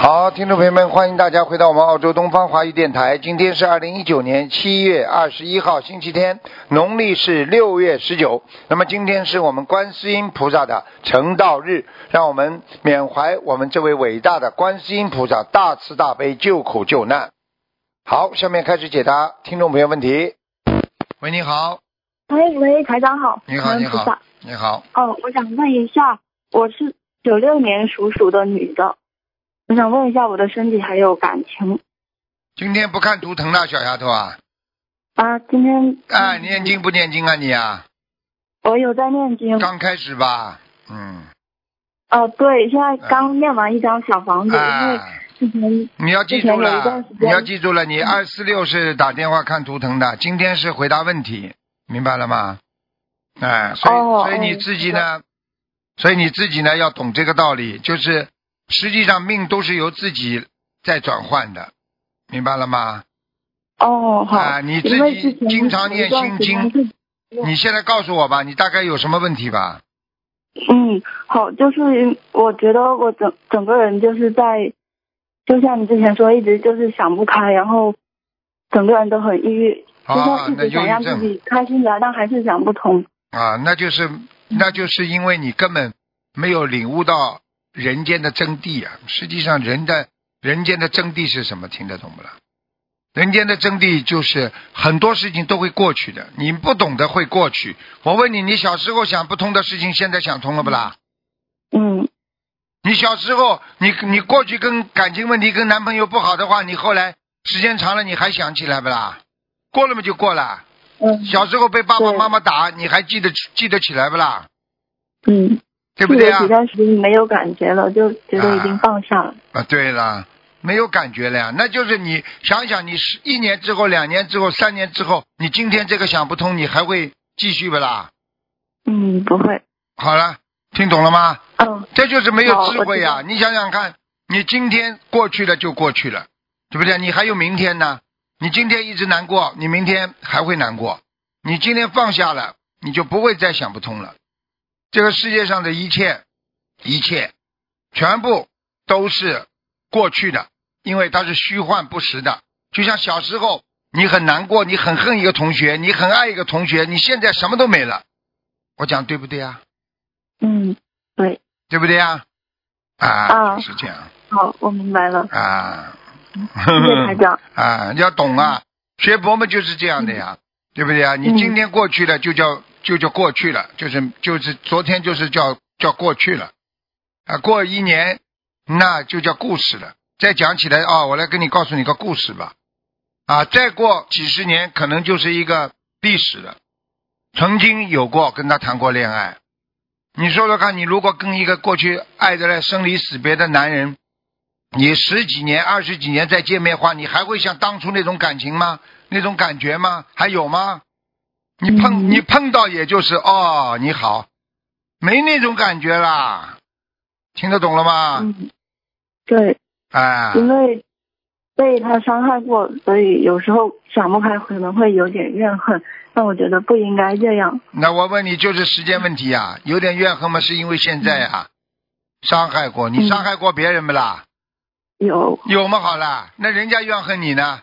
好，听众朋友们，欢迎大家回到我们澳洲东方华语电台。今天是二零一九年七月二十一号，星期天，农历是六月十九。那么今天是我们观世音菩萨的成道日，让我们缅怀我们这位伟大的观世音菩萨大慈大悲救苦救难。好，下面开始解答听众朋友问题。喂，你好，喂喂，台长好。你好，你好你好，哦，我想问一下，我是九六年属鼠的女的，我想问一下我的身体还有感情。今天不看图腾了，小丫头啊，啊。今天啊，念经不念经啊你啊？我有在念经，刚开始吧，嗯，哦，对，现在刚念完一张小房子，你要记住了你要记住了，你二四六是打电话看图腾的，今天是回答问题，明白了吗？哎，所以、哦所以你自己呢，所以你自己呢要懂这个道理，就是实际上命都是由自己在转换的，明白了吗？哦好，啊你自己经常念心经你现在告诉我吧，你大概有什么问题吧？嗯，好，就是我觉得我整整个人就是在，就像你之前说，一直就是想不开，然后整个人都很抑郁，就啊像，一那直想让自己开心的，但还是想不通。啊，那就是那就是因为你根本没有领悟到人间的真谛啊！实际上，人的人间的真谛是什么？听得懂不啦？人间的真谛就是很多事情都会过去的，你不懂得会过去。我问你，你小时候想不通的事情，现在想通了不啦？嗯你小时候，你你过去跟感情问题跟男朋友不好的话，你后来时间长了，你还想起来不啦？过了嘛就过了。嗯小时候被爸爸妈妈打，你还记得记得起来不啦？嗯，对不对啊记得几？段时间没有感觉了，就觉得已经放下了。啊，对了，没有感觉了呀，那就是你想想，你是一年之后、两年之后、三年之后，你今天这个想不通，你还会继续不啦？嗯，不会。好了，听懂了吗？嗯这就是没有智慧！呀你想想看，你今天过去了就过去了，对不对？你还有明天呢。你今天一直难过，你明天还会难过。你今天放下了，你就不会再想不通了。这个世界上的一切，一切，全部都是过去的，因为它是虚幻不实的。就像小时候，你很难过，你很恨一个同学，你很爱一个同学，你现在什么都没了。我讲对不对啊？嗯，对，对不对呀？啊，啊就是这样好，我明白了。啊。谢谢台长。啊，要懂啊，学佛嘛就是这样的呀，对不对啊？你嗯今天过去了，就叫就叫过去了，就是就是昨天就是叫叫过去了，啊，过一年那就叫故事了。再讲起来啊、我来跟你告诉你个故事吧，啊，再过几十年可能就是一个历史了。曾经有过跟他谈过恋爱，你说说看，你如果跟一个过去爱的来生离死别的男人，你十几年、二十几年再见面的话，你还会像当初那种感情吗？那种感觉吗？还有吗？你碰、嗯你碰到也就是哦，你好，没那种感觉啦，听得懂了吗？嗯，对，哎，因为被他伤害过，所以有时候想不开，可能会有点怨恨。但我觉得不应该这样。那我问你，就是时间问题啊，有点怨恨吗？是因为现在啊，伤害过你，嗯伤害过别人不啦？有，有吗？好啦，那人家怨恨你呢？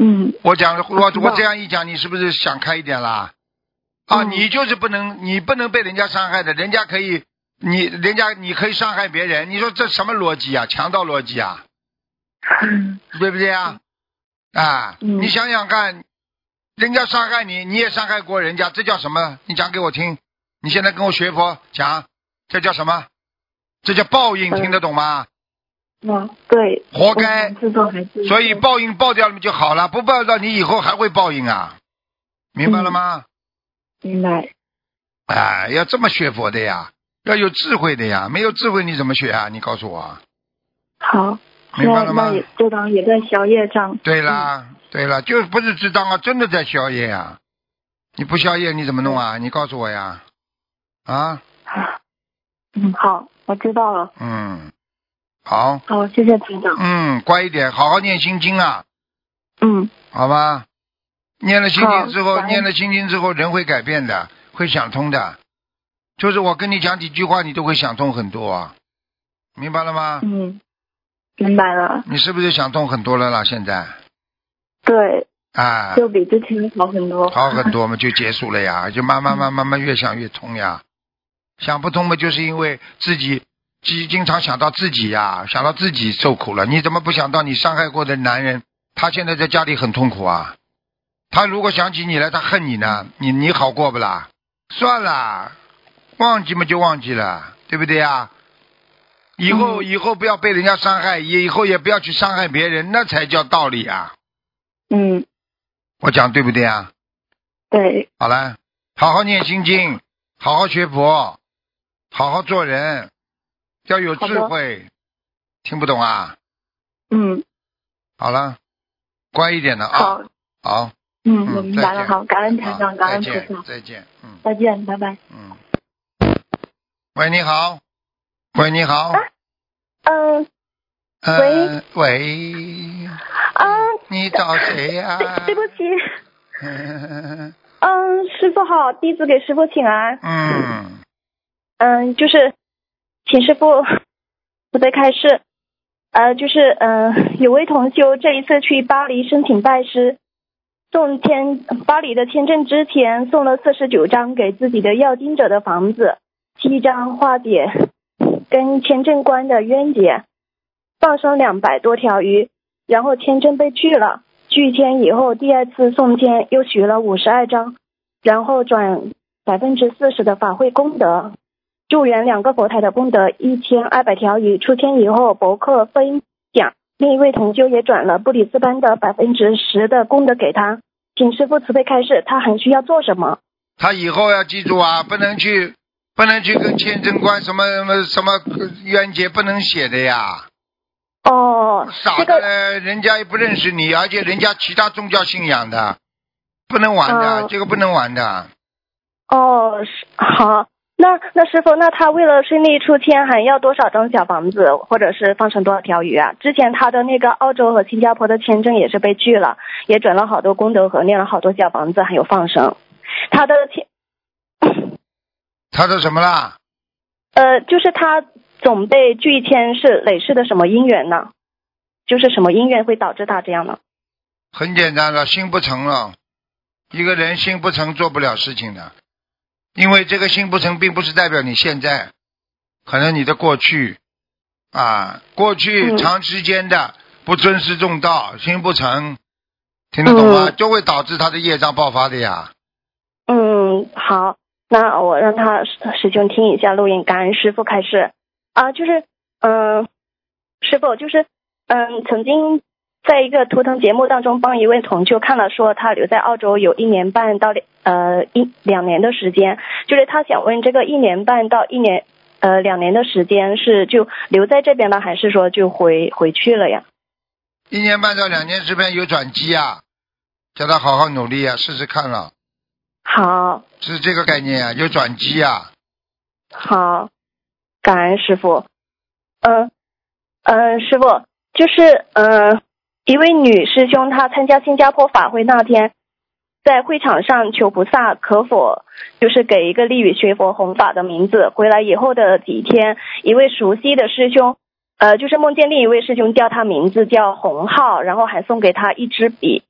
嗯我讲我我这样一讲，你是不是想开一点啦？啊，嗯你就是不能，你不能被人家伤害的，人家可以，你人家你可以伤害别人，你说这什么逻辑啊？强盗逻辑啊，对不对啊？啊，嗯你想想看，人家伤害你，你也伤害过人家，这叫什么？你讲给我听。你现在跟我学佛讲，这叫什么？这叫报应，嗯听得懂吗？嗯，对，活该所以报应报掉了就好了，不报掉你以后还会报应啊，明白了吗？明白。哎，要这么学佛的呀，要有智慧的呀，没有智慧你怎么学啊？你告诉我，好，明白了吗就当也在消业障。对啦，对了，就是不是值当啊，真的在宵夜啊！你不宵夜你怎么弄啊？你告诉我呀！啊，嗯，好，我知道了。嗯，好，好，谢谢台长。嗯，乖一点，好好念心经啊，嗯，好吧？念了心经之后，念了心经之后，人会改变的，会想通的。就是我跟你讲几句话，你都会想通很多啊，明白了吗？嗯，明白了。你是不是想通很多了啦？现在对，啊，就比之前好很多。好很多嘛，就结束了呀，就慢慢慢慢慢越想越通呀。想不通嘛，就是因为自己经经常想到自己呀，想到自己受苦了。你怎么不想到你伤害过的男人，他现在在家里很痛苦啊？他如果想起你来，他恨你呢，你你好过不啦？算了，忘记嘛就忘记了，对不对呀？以后、嗯以后不要被人家伤害，也以后也不要去伤害别人，那才叫道理啊！嗯，我讲对不对啊？对，好了，好好念心经，好好学佛，好好做人，要有智慧。听不懂啊？嗯，好了，乖一点的啊。好，好，嗯，嗯，我明白了。好，感恩台好长，感恩再见，菩萨，再见，嗯再见，拜拜。嗯。喂，你好。喂，你好。嗯喂，喂，啊，你找谁呀、对对不起，嗯 嗯，师傅好，弟子给师傅请安。嗯，嗯，就是请师傅慈悲开示。呃，就是嗯、呃有位同修这一次去巴黎申请拜师，送签巴黎的签证之前送了四十九张给自己的要经者的房子，七张化解跟签证官的冤结，放生两百多条鱼，然后签证被拒了。拒签以后，第二次送签又许了五十二张，然后转百分之四十的法会功德，助缘两个佛台的功德一千二百条鱼。出签以后，博客分享，另一位同修也转了布里斯班的百分之十的功德给他。请师傅慈悲开示，他还需要做什么？他以后要记住啊，不能去，不能去跟签证官什么什么什么冤结不能写的呀。哦，傻这个的，人家也不认识你，而且人家其他宗教信仰的，不能玩的，哦这个不能玩的。哦，是好。那那师傅，那他为了顺利出签，还要多少张小房子，或者是放生多少条鱼啊？之前他的那个澳洲和新加坡的签证也是被拒了，也转了好多功德和念了好多小房子，还有放生。他的签，他的什么啦？呃，就是他总被拒签是累世的什么因缘呢？就是什么因缘会导致他这样呢？很简单了，心不诚了。一个人心不诚，做不了事情的。因为这个心不诚，并不是代表你现在，可能你的过去啊，过去嗯长时间的不尊师重道，心不诚，听得懂吗？嗯就会导致他的业障爆发的呀。嗯，好，那我让他师师兄听一下录音，感恩师傅开始啊，就是嗯，师傅就是嗯，曾经在一个图腾节目当中帮一位同修看了，说他留在澳洲有一年半到两呃一两年的时间，就是他想问这个一年半到一年呃两年的时间是就留在这边了，还是说就回回去了呀？一年半到两年这边有转机啊，叫他好好努力啊，试试看了，好，是这个概念啊，有转机啊。好，感恩师傅。嗯嗯，师傅就是嗯，一位女师兄，她参加新加坡法会那天，在会场上求菩萨可否就是给一个利于学佛弘法的名字。回来以后的几天，一位熟悉的师兄，呃，就是梦见另一位师兄叫他名字叫洪浩，然后还送给他一支笔，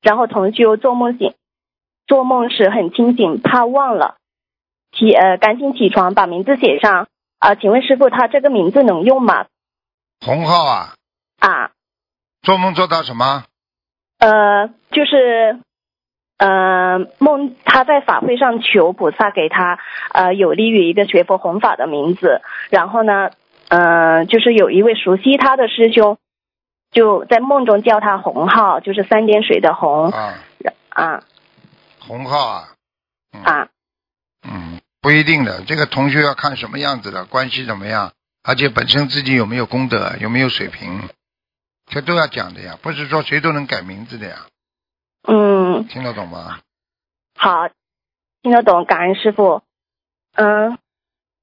然后同修做梦醒，做梦时很清醒，怕忘了。起呃，赶紧起床把名字写上啊、请问师傅，他这个名字能用吗？洪浩啊，啊，做梦做到什么？呃，就是呃梦他在法会上求菩萨给他呃有利于一个学佛弘法的名字，然后呢，呃，就是有一位熟悉他的师兄就在梦中叫他洪浩，就是三点水的洪啊，啊。洪浩啊，嗯。啊。嗯，不一定的，这个同学要看什么样子的，关系怎么样，而且本身自己有没有功德，有没有水平，这都要讲的呀，不是说谁都能改名字的呀。嗯，听得懂吗？好，听得懂，感恩师傅。嗯，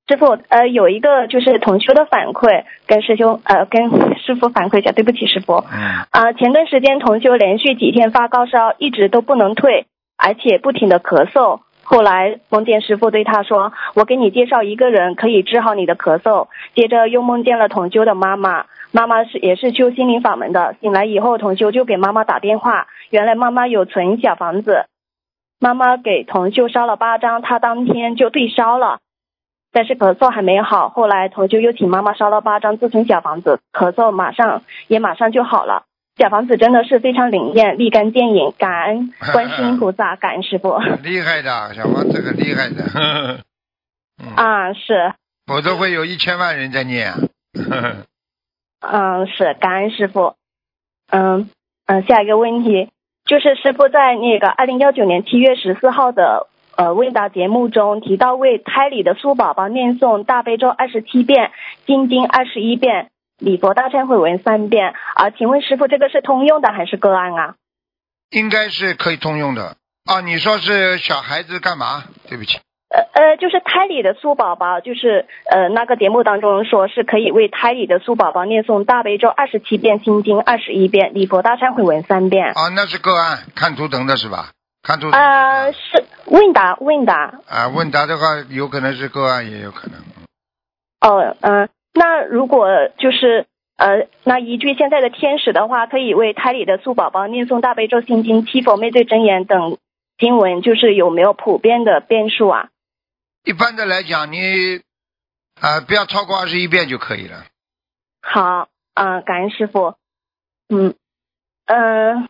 师傅，呃，有一个就是同修的反馈，跟师兄呃跟师傅反馈一下，对不起师傅。嗯啊、前段时间同修连续几天发高烧，一直都不能退，而且不停的咳嗽。后来梦见师傅对他说：“我给你介绍一个人，可以治好你的咳嗽。”接着又梦见了同修的妈妈，妈妈是也是修心灵法门的。醒来以后，同修就给妈妈打电话，原来妈妈有存小房子，妈妈给同修烧了八张，他当天就退烧了。但是咳嗽还没好，后来同修又请妈妈烧了八张自存小房子，咳嗽马上也马上就好了。小房子真的是非常灵验，立竿见影，感恩观世音菩萨，感恩师傅。很厉害的，小房子很厉害的。呵 呵嗯，啊，是，否则会有一千万人在念啊。呵呵嗯，是，感恩师傅。嗯嗯，下一个问题就是师傅在那个二零幺九年七月十四号的呃问答节目中提到为胎里的苏宝宝念诵大悲咒二十七遍，心经二十一遍，礼佛大忏悔文三遍。啊，请问师傅这个是通用的还是个案啊？应该是可以通用的。啊，你说是小孩子干嘛？对不起，呃呃，就是胎里的苏宝宝，就是呃那个节目当中说是可以为胎里的苏宝宝念诵大悲咒二十七遍，心经二十一遍，礼佛大忏悔文三遍。啊，那是个案，看图腾的是吧？看图腾呃，是是问答问答。啊，问答的话，有可能是个案，也有可能。哦，嗯、那如果就是呃，那依据现在的天使的话，可以为胎里的苏宝宝念诵大悲咒、心经、七佛灭罪真言等经文，就是有没有普遍的变数啊？一般的来讲，你啊、不要超过二十一遍就可以了。好，啊、感恩师傅。嗯，嗯、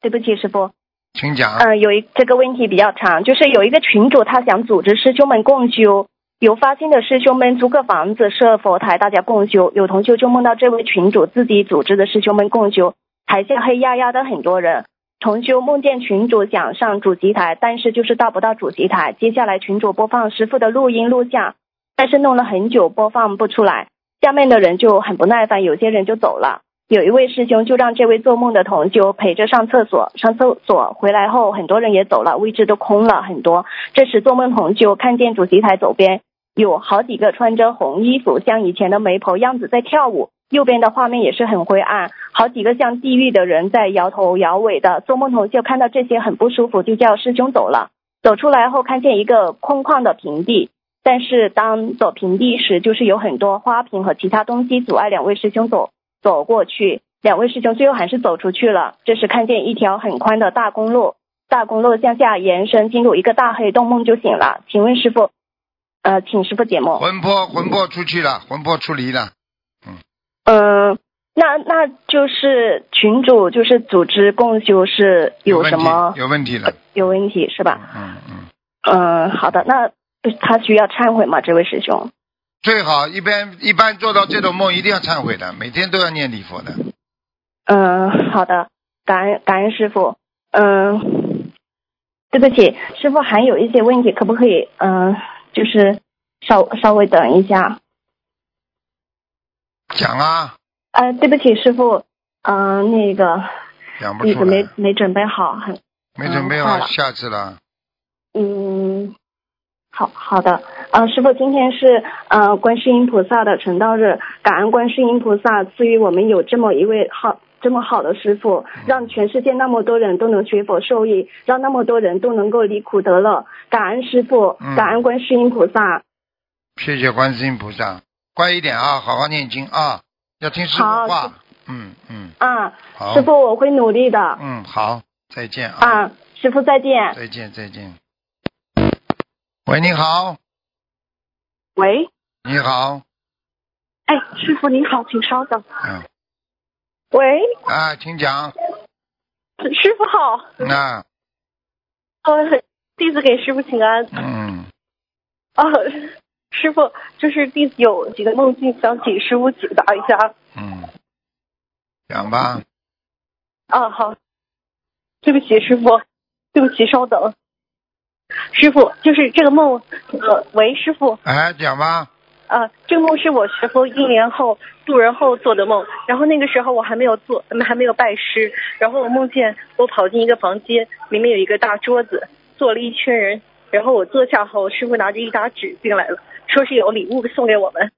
对不起，师傅。请讲。嗯、有一这个问题比较长，就是有一个群主他想组织师兄们共修，有发心的师兄们租个房子设佛台，大家共修。有同修就梦到这位群主自己组织的师兄们共修，台下黑压压的很多人。同修梦见群主想上主席台，但是就是到不到主席台。接下来群主播放师傅的录音录像，但是弄了很久播放不出来，下面的人就很不耐烦，有些人就走了。有一位师兄就让这位做梦的同修陪着上厕所，上厕所回来后，很多人也走了，位置都空了很多。这时做梦同修看见主席台左边有好几个穿着红衣服，像以前的媒婆样子在跳舞，右边的画面也是很灰暗，好几个像地狱的人在摇头摇尾的。做梦头就看到这些很不舒服，就叫师兄走了。走出来后看见一个空旷的平地，但是当走平地时，就是有很多花瓶和其他东西阻碍两位师兄走走过去。两位师兄最后还是走出去了。这时看见一条很宽的大公路，大公路向下延伸，进入一个大黑洞，梦就醒了。请问师傅，呃，请师傅解梦。魂魄魂魄出去了，魂魄出离了。嗯、那那就是群主就是组织共修是有什么有问题的？有问题是吧？嗯嗯，嗯，好的，那他需要忏悔吗？这位师兄？最好一般一般做到这种梦一定要忏悔的，每天都要念礼佛的。嗯，好的，感恩感恩师傅。嗯，对不起，师傅还有一些问题，可不可以嗯，就是稍稍微等一下？讲啊，呃，对不起，师傅，嗯、那个讲不出来，没没准备好，很没准备好，嗯下次了。嗯，好好的，呃，师傅，今天是呃观世音菩萨的成道日，感恩观世音菩萨赐予我们有这么一位好这么好的师傅，让全世界那么多人都能学佛受益，让那么多人都能够离苦得乐，感恩师傅嗯，感恩观世音菩萨。谢谢观世音菩萨，乖一点啊，好好念经啊，要听师傅好话。嗯嗯，啊，好。师傅，我会努力的。嗯，好，再见啊，啊，师傅再见。再见再见。喂，你好，喂，你好，哎，师傅您好，请稍等。嗯，喂，啊，请讲，师傅好，那，呃，弟子给师傅请安。嗯，啊，师傅，就是弟子有几个梦境想请师傅解答一下。嗯，讲吧，啊，好，对不起，师傅，对不起，稍等。师傅，就是这个梦，呃，喂，师傅，哎，讲吧，啊，这个梦是我学佛一年后渡人后做的梦，然后那个时候我还没有做，还没有拜师，然后我梦见我跑进一个房间，里面有一个大桌子，坐了一群人，然后我坐下后，师傅拿着一沓纸进来了，说是有礼物送给我们。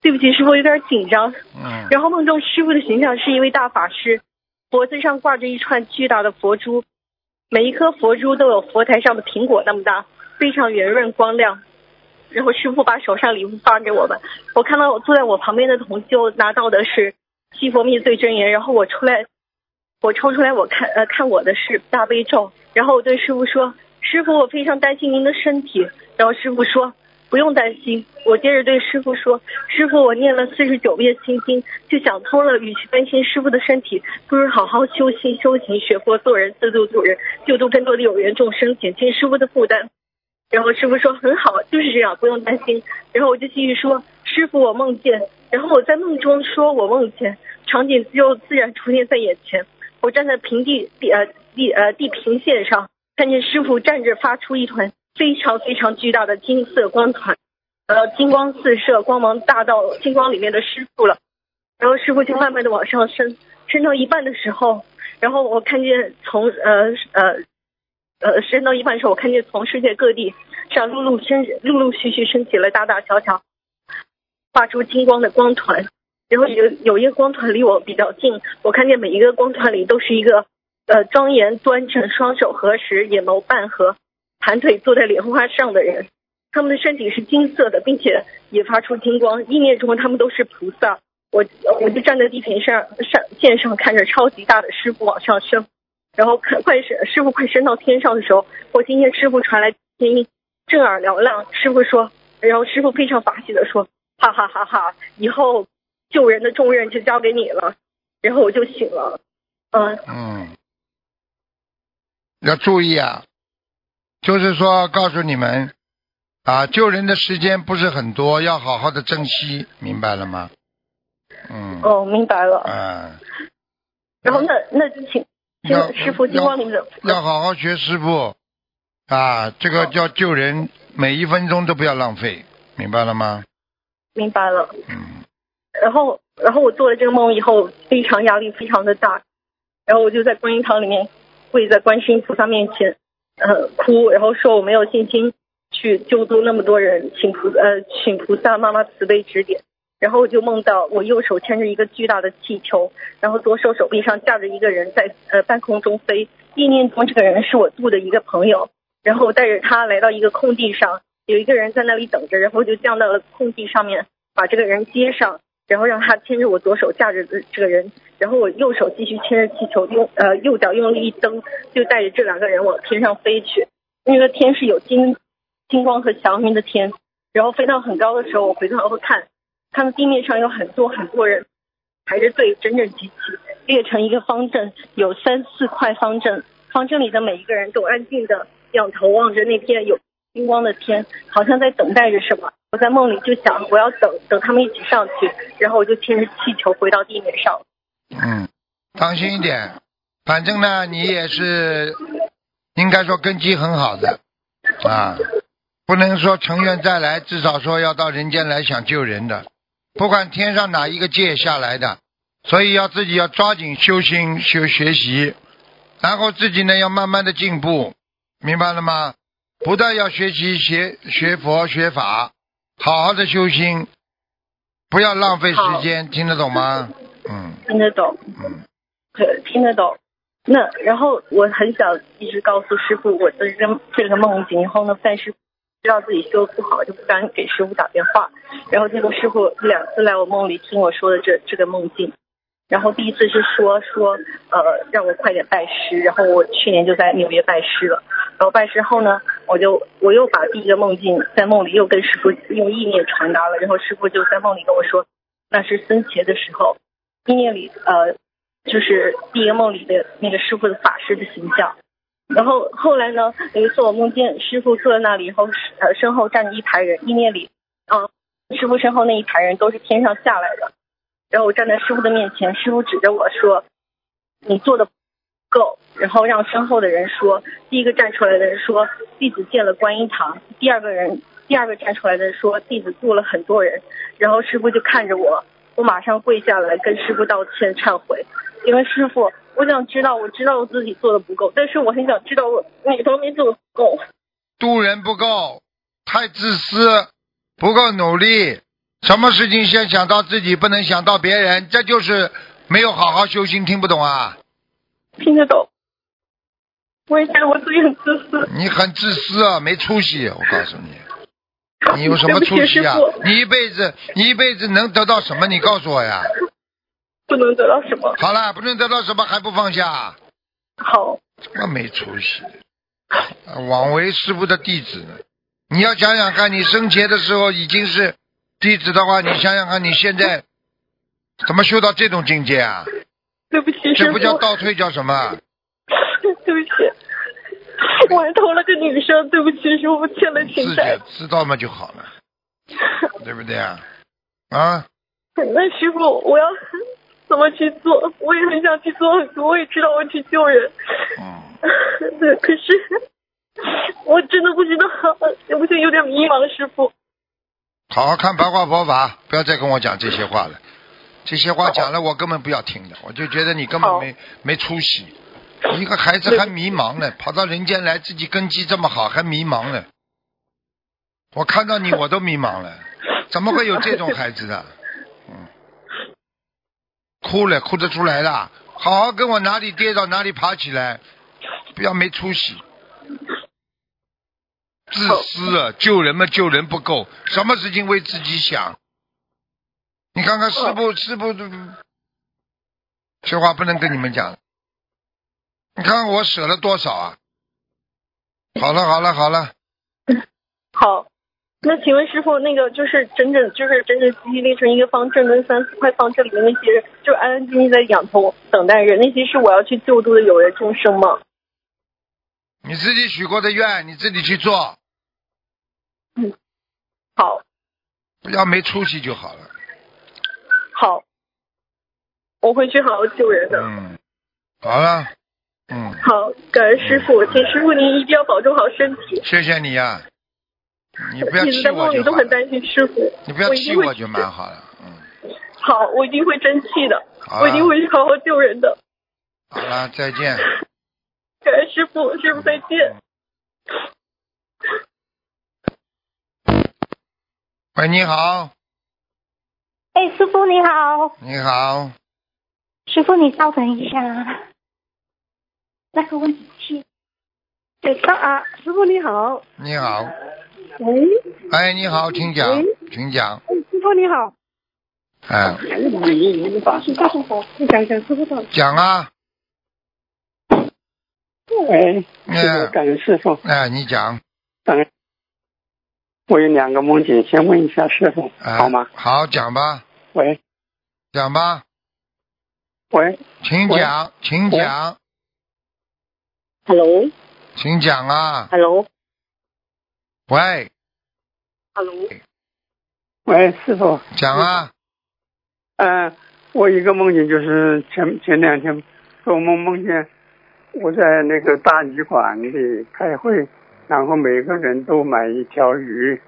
对不起，师傅有点紧张。嗯然后梦中师傅的形象是一位大法师，脖子上挂着一串巨大的佛珠，每一颗佛珠都有佛台上的苹果那么大，非常圆润光亮。然后师傅把手上礼物发给我们，我看到我坐在我旁边的同修拿到的是西佛灭罪真言，然后我出来，我抽出来我看呃看我的是大悲咒，然后我对师傅说，师傅我非常担心您的身体，然后师傅说不用担心，我接着对师傅说，师傅我念了四十九遍心经，就想通了，与其担心师傅的身体，不如好好修心修行，学佛做人，自度度人，救度更多的有缘众生，减轻师傅的负担。然后师傅说很好，就是这样，不用担心。然后我就继续说，师傅我梦见，然后我在梦中说我梦见，场景就自然出现在眼前。我站在平地地呃地呃地平线上，看见师傅站着发出一团非常非常巨大的金色光团，呃金光四射，光芒大到金光里面的师傅了。然后师傅就慢慢的往上升，升到一半的时候，然后我看见从呃呃呃升到一半的时候，我看见从世界各地上陆陆升陆陆续续升起了大大小小发出金光的光团，然后有有一个光团离我比较近，我看见每一个光团里都是一个呃庄严端正、双手合十、眼眸半合、盘腿坐在莲花上的人，他们的身体是金色的，并且也发出金光，意念中他们都是菩萨。我我就站在地平上上线上，看着超级大的师傅往上升，然后看快升师傅快升到天上的时候，我听见师傅传来声音，震耳嘹亮。师傅说，然后师傅非常法喜的说，哈哈哈哈，以后救人的重任就交给你了。然后我就醒了，嗯嗯，要注意啊，就是说告诉你们啊，救人的时间不是很多，要好好的珍惜，明白了吗？嗯，哦，明白了。啊，然后那那就请请师傅金光里面的要好好学师傅啊，这个叫救人，每一分钟都不要浪费，明白了吗？明白了。嗯，然后，然后我做了这个梦以后，非常压力非常的大，然后我就在观音堂里面跪在观世音菩萨面前，呃，哭，然后说我没有信心去救度那么多人，请菩呃请菩萨妈妈慈悲指点。然后我就梦到我右手牵着一个巨大的气球，然后左手手臂上架着一个人在呃半空中飞，意念中这个人是我度的一个朋友，然后我带着他来到一个空地上，有一个人在那里等着，然后就降到了空地上面，把这个人接上，然后让他牵着我左手架着的这个人，然后我右手继续牵着气球，用呃右脚用力一蹬，就带着这两个人往天上飞去。那个天是有金金光和祥云的天，然后飞到很高的时候，我回头后看，看到地面上有很多很多人排着队，整整齐齐列成一个方阵，有三四块方阵，方阵里的每一个人都安静的仰头望着那片有金光的天，好像在等待着什么。我在梦里就想，我要等等他们一起上去，然后我就牵着气球回到地面上。嗯，当心一点，反正呢，你也是应该说根基很好的。啊，不能说成愿再来，至少说要到人间来想救人的，不管天上哪一个界下来的，所以要自己要抓紧修心修学习，然后自己呢要慢慢的进步，明白了吗？不但要学习学学佛学法，好好的修心，不要浪费时间，听得懂吗？嗯听得懂，嗯。对，听得懂。那然后我很想一直告诉师傅我的这个这个梦境，然后呢，但是知道自己修不好，就不敢给师傅打电话。然后结果师傅两次来我梦里听我说的这这个梦境，然后第一次是说说呃让我快点拜师，然后我去年就在纽约拜师了。然后拜师后呢，我就我又把第一个梦境在梦里又跟师傅用意念传达了，然后师傅就在梦里跟我说，那是僧伽的时候，意念里呃就是第一个梦里的那个师傅的法师的形象。然后后来呢，有一次我梦见师傅坐在那里，然后呃身后站着一排人，意念里啊、师傅身后那一排人都是天上下来的。然后我站在师傅的面前，师傅指着我说：“你做的不够。”然后让身后的人说，第一个站出来的人说：“弟子见了观音堂。”第二个人第二个站出来的说弟子做了很多人，然后师傅就看着我，我马上跪下来跟师傅道歉忏悔，因为师傅，我想知道，我知道我自己做的不够，但是我很想知道我哪方面做的不够。度人不够，太自私，不够努力，什么事情先想到自己，不能想到别人，这就是没有好好修心，听不懂啊？听得懂。我也觉得我自己很自私。你很自私啊，没出息！我告诉你，你有什么出息啊？你一辈子，你一辈子能得到什么？你告诉我呀！不能得到什么。好了，不能得到什么还不放下，好，这么没出息，啊枉为师傅的弟子呢。你要想想看，你生前的时候已经是弟子的话，你想想看，你现在怎么修到这种境界啊？对不起。这不叫倒退，叫什么？对不起，我还偷了个女生，对不起师傅，欠了情自债。己知道嘛就好了，对不对啊？啊，那师傅，我要怎么去做？我也很想去做很多，我也知道我去救人。嗯，对，可是我真的不知道，我现在有点迷茫，师傅。好好看白话佛法，不要再跟我讲这些话了。这些话讲了，我根本不要听的，我就觉得你根本没没出息。一个孩子还迷茫呢，跑到人间来，自己根基这么好，还迷茫呢。我看到你我都迷茫了，怎么会有这种孩子的？嗯，哭了，哭得出来的。好好跟我哪里跌倒哪里爬起来，不要没出息。自私啊，救人嘛救人不够，什么事情为自己想？你看看师傅，师傅，这话不能跟你们讲。你看看我舍了多少啊？好了好了好了，好，那请问师傅，那个就是整整就是整整齐齐列成一个方阵，跟三四块方阵里面那些人，就安安静静在仰头等待人，那些是我要去救助的有缘众生吗？你自己许过的愿，你自己去做，嗯好，不要没出息就好了。好，我会去好好救人的。嗯，好了，嗯，好，感恩师傅，请师傅您一定要保重好身体。谢谢你呀、你不要气我梦里就，都很担心师傅，你不要气我就蛮好了。嗯，好，我一定会争气的，我一定会去好好救人的。好了，再见。感恩师傅，师傅再见。喂，你好，哎，师傅你好，你好，师傅你稍等一下，那个问题去。对啊，师傅你好，你好，喂，哎，你好，请讲，请讲，哎，师傅你好，哎，讲讲师傅的。讲啊，喂，哎。感恩师傅，哎，你讲，感恩。我有两个梦境，先问一下师傅，哎，好吗？好，讲吧，喂。讲吧，喂，请讲，请讲，Hello，Hello，请讲啊，喂，Hello，喂，师傅，讲啊，嗯、我一个梦境就是前前两天做梦梦见我在那个大旅馆里开会，然后每个人都买一条鱼，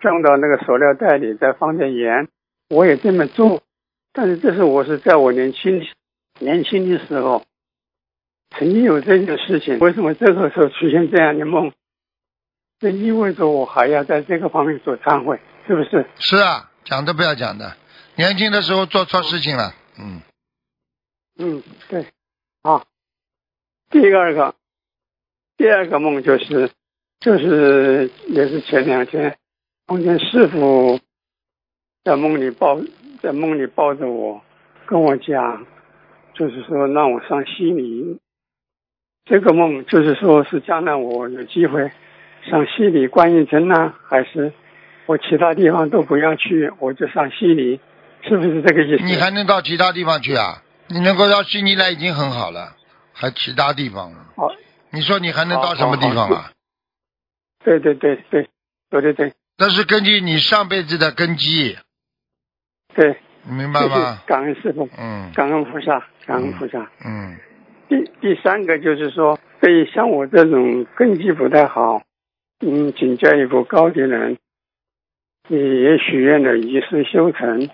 装到那个塑料袋里，再放点盐。我也这么做，但是这是我是在我年轻年轻的时候曾经有这件事情，为什么这个时候出现这样的梦？这意味着我还要在这个方面做忏悔，是不是？是啊，讲都不要讲的，年轻的时候做错事情了，嗯，嗯，对，好。第二个，第二个梦就是，就是也是前两天梦见师傅在梦里抱，在梦里抱着我，跟我讲，就是说让我上西里。这个梦就是说是将来我有机会上西里观音城呢，还是我其他地方都不要去，我就上西里，是不是这个意思？你还能到其他地方去啊？你能够到悉尼来已经很好了，还其他地方？好，你说你还能到什么地方啊？对对对对，对对对那是根据你上辈子的根基，对，你明白吗？感恩师傅，嗯感恩菩萨，感恩菩萨。嗯，第第三个就是说，对于像我这种根基不太好，嗯，请教育不高的人，也许愿了一世修成，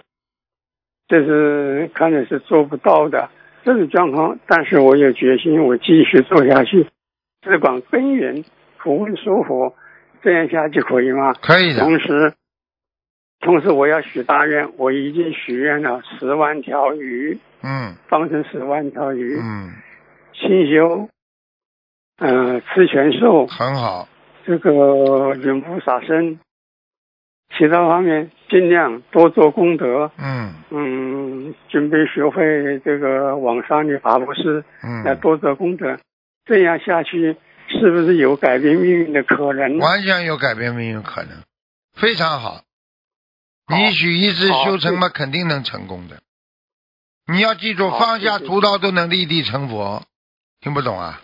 这是看来是做不到的这种状况，但是我有决心，我继续做下去，只管根源，不问说佛，这样下去可以吗？可以的。同时，同时我要许大愿，我已经许愿了十万条鱼，嗯放成十万条鱼，嗯，清修，呃，吃全素，很好。这个永不杀生，其他方面尽量多做功德。嗯嗯，准备学会这个网上的法布施，来嗯，多做功德。这样下去，是不是有改变命运的可能？完全有改变命运可能，非常好。你许一直修成嘛，肯定能成功的。你要记住，放下屠刀都能立地成佛，听不懂啊？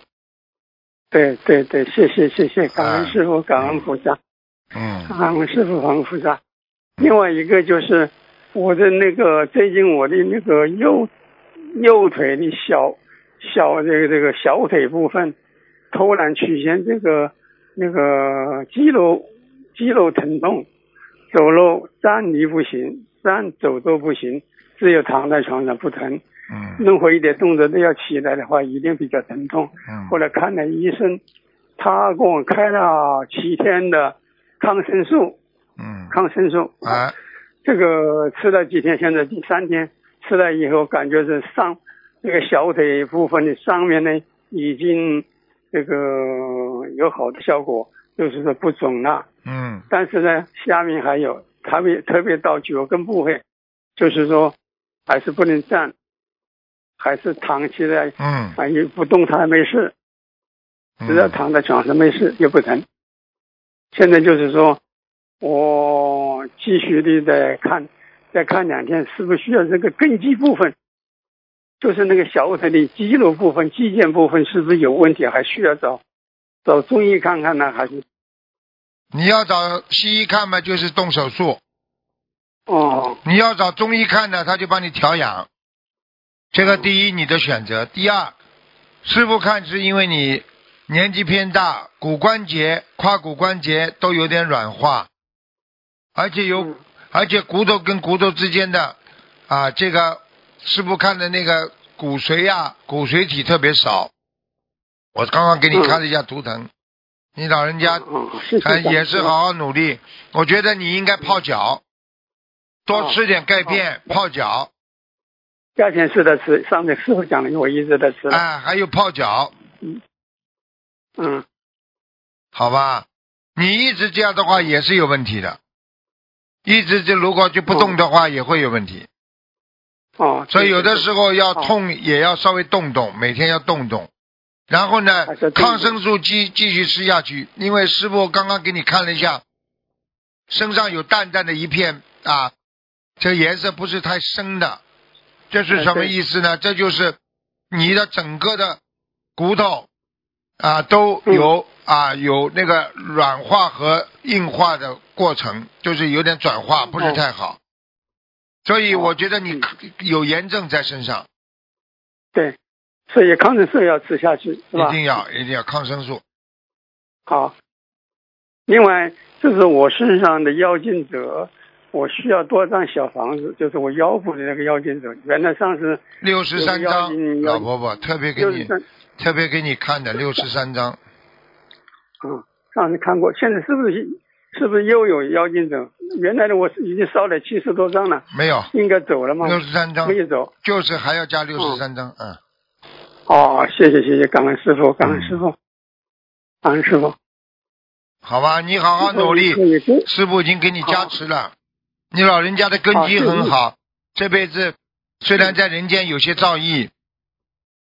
对对对，谢谢谢谢，感恩啊师傅，感恩菩萨，嗯感恩师傅，感恩菩萨。另外一个就是我的那个最近我的那个右右腿的小小这个这个小腿部分突然出现这个那个肌肉肌肉疼痛，走路站立不行，站走都不行，只有躺在床上不疼，嗯。任何一点动作都要起来的话，一定比较疼痛。嗯。后来看了医生，他给我开了七天的抗生素，嗯，抗生素。啊，这个吃了几天，现在第三天吃了以后，感觉是上这个小腿部分的上面呢，已经这个有好的效果，就是说不肿了。嗯。但是呢，下面还有，特别特别到脚跟部位，就是说还是不能站，还是躺起来，嗯反正不动弹没事。只要嗯，躺在床上没事也不疼。现在就是说，我继续的在看，再看两天，是不是需要这个根基部分，就是那个小腿的肌肉部分、肌腱部分是不是有问题，还需要找找中医看看呢？还是你要找西医看嘛，就是动手术；哦你要找中医看呢，他就帮你调养。这个第一，你的选择；第二，师傅看是因为你年纪偏大，骨关节、胯骨关节都有点软化，而且有，嗯而且骨头跟骨头之间的啊，这个师傅看的那个骨髓呀、骨髓体特别少。我刚刚给你看了一下图腾，你老人家哦，谢谢啊，感也是好好努力。我觉得你应该泡脚，多吃点钙片，泡脚价钱是的吃，上面师傅讲的，我一直在吃。啊，还有泡脚，嗯嗯，好吧？你一直这样的话也是有问题的，一直就如果就不动的话也会有问题。哦，所以有的时候要哦痛也要稍微动动，每天要动动。然后呢抗生素继继续吃下去，因为师傅刚刚给你看了一下，身上有淡淡的一片啊，这个颜色不是太深的，这是什么意思呢？这就是你的整个的骨头啊都有、啊有那个软化和硬化的过程，就是有点转化，不是太好。所以我觉得你有炎症在身上，对，所以抗生素要吃下去，是吧一？定要一定要抗生素。好。另外，就是我身上的妖精者，我需要多张小房子，就是我腰部的那个妖精者。原来上次六十三有章妖精，老婆婆特别给你特别给你看的六十三张，嗯，上次看过，现在是不是是不是又有妖精者？原来的我是已经烧了七十多张了，没有应该走了吗？六十三张没，有走。就是还要加六十三张，嗯，哦，谢谢谢谢，感恩师傅，感恩师傅，感恩师傅。好吧，你好好努力师傅已经给你加持了，你老人家的根基很好，这辈子虽然在人间有些造诣，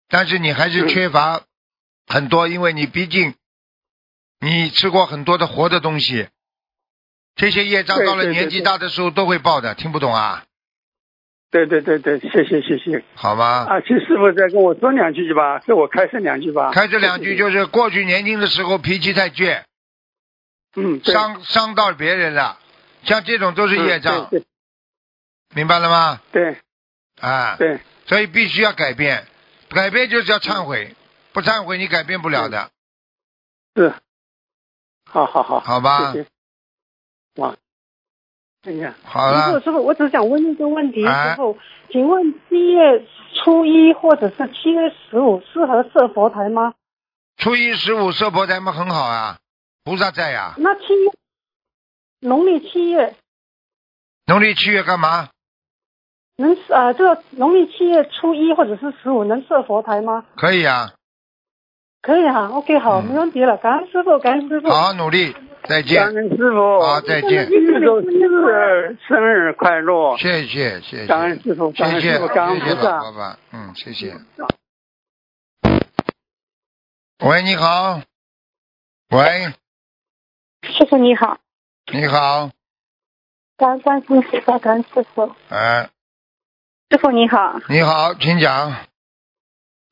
但是你还是缺乏很多，因为你毕竟你吃过很多的活的东西，这些业障到了年纪大的时候都会报的，听不懂啊？对对对对，谢谢谢谢。好吧？啊，请师傅再跟我说两句吧，给我开示两句吧。开示两句就是过去年轻的时候脾气太倔，嗯，伤伤到别人了，像这种都是业障，嗯明白了吗？对。啊，对。所以必须要改变，改变就是要忏悔，不忏悔你改变不了的，是，好好好，好吧。谢谢。哇，哎呀，好了，师傅我只想问一个问题，哎师傅，请问七月初一或者是七月十五适合设佛台吗？初一十五设佛台嘛很好啊，菩萨在呀、那七月农历七月农历七月干嘛？能呃这个农历七月初一或者是十五能设佛台吗？可以啊，可以啊、o k 好，嗯没问题了，感恩师傅，感恩师傅。好好努力，再见感见。恩师傅，好，再见。祝师生日快乐，谢谢谢谢，感恩师傅，感谢谢恩师傅，感恩谢谢菩萨老。爸爸，嗯，谢谢。喂，你好。喂，师傅你好，你好，感恩观世音菩萨，感恩师傅。哎，师傅你好，你好，请讲。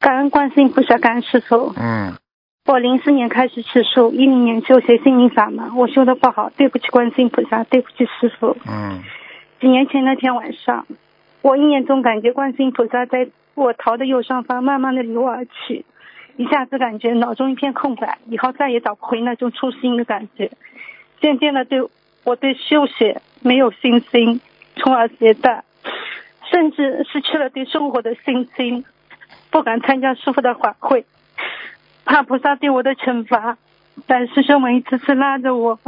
感恩观世音菩萨，感恩师傅。嗯，我零四年开始吃素，一零年修学心灵法门，我修的不好，对不起观世音菩萨，对不起师傅。嗯，几年前那天晚上，我一眼中感觉观世音菩萨在我头的右上方慢慢的离我而去，一下子感觉脑中一片空白，以后再也找不回那种初心的感觉。渐渐的对我对修学没有信心，从而懈怠，甚至失去了对生活的信心，不敢参加师傅的法会，怕菩萨对我的惩罚。但师兄们一次次拉着我，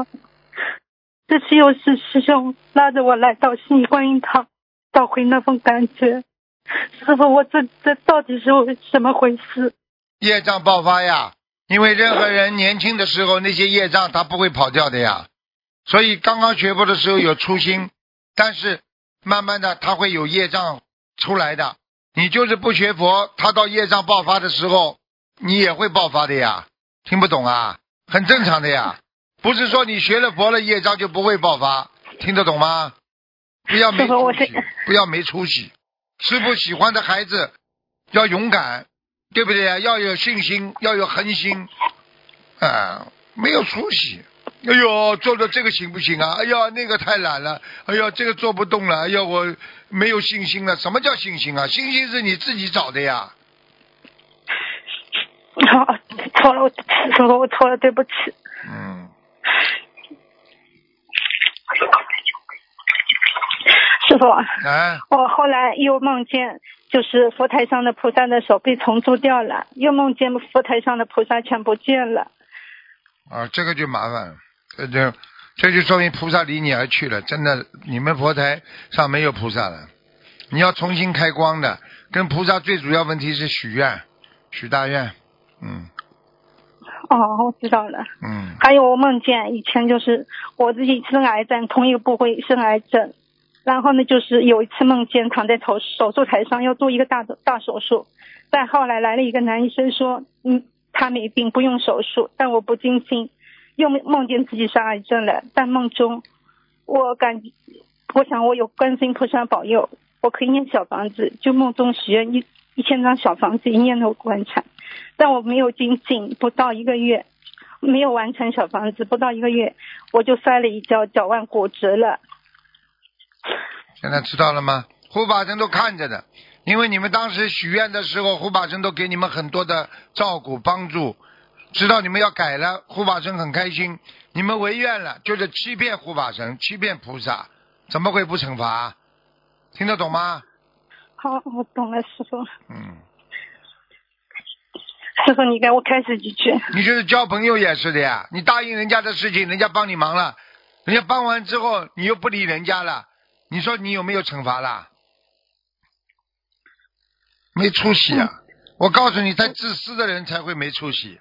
这次又是师兄拉着我来到新观音堂，找回那份感觉。师傅，我这这到底是为什么回事？业障爆发呀，因为任何人年轻的时候那些业障他不会跑掉的呀，所以刚刚学佛的时候有初心，但是慢慢的他会有业障出来的。你就是不学佛，他到业障爆发的时候，你也会爆发的呀。听不懂啊？很正常的呀，不是说你学了佛了业障就不会爆发，听得懂吗？不要没出息，不要没出息。师傅喜欢的孩子要勇敢，对不对啊？要有信心，要有恒心，啊，没有出息。哎呦，做的这个行不行啊？哎呀，那个太懒了。哎呀，这个做不动了。哎呀，我没有信心了。什么叫信心啊？信心是你自己找的呀。好，错了，我师傅，我错了，对不起。嗯，师傅，啊，我后来又梦见，就是佛台上的菩萨的手被虫蛀掉了，又梦见佛台上的菩萨全不见了。啊，这个就麻烦了。这就这就说明菩萨离你而去了。真的，你们佛台上没有菩萨了。你要重新开光的，跟菩萨最主要问题是许愿，许大愿。嗯哦，我知道了。嗯还有我梦见以前就是我自己生癌症，同一个部位生癌症，然后呢就是有一次梦见躺在手手术台上要做一个大大手术，但后来来了一个男医生说，嗯，他没病不用手术，但我不尽心，又梦见自己是癌症了，但梦中我感我想我有观世音菩萨保佑，我可以念小房子，就梦中许愿一一千张小房子一念都完成，但我没有精进，不到一个月。没有完成小房子，不到一个月我就摔了一跤，脚腕骨折了。现在知道了吗？护法神都看着的，因为你们当时许愿的时候，护法神都给你们很多的照顾帮助，知道你们要改了，护法神很开心。你们违愿了，就是欺骗护法神，欺骗菩萨，怎么会不惩罚？听得懂吗？好，我懂了，师傅。嗯，师傅，你给我开始几句。你就是交朋友也是的呀，你答应人家的事情，人家帮你忙了，人家帮完之后，你又不理人家了，你说你有没有惩罚啦？没出息啊！我告诉你，太自私的人才会没出息，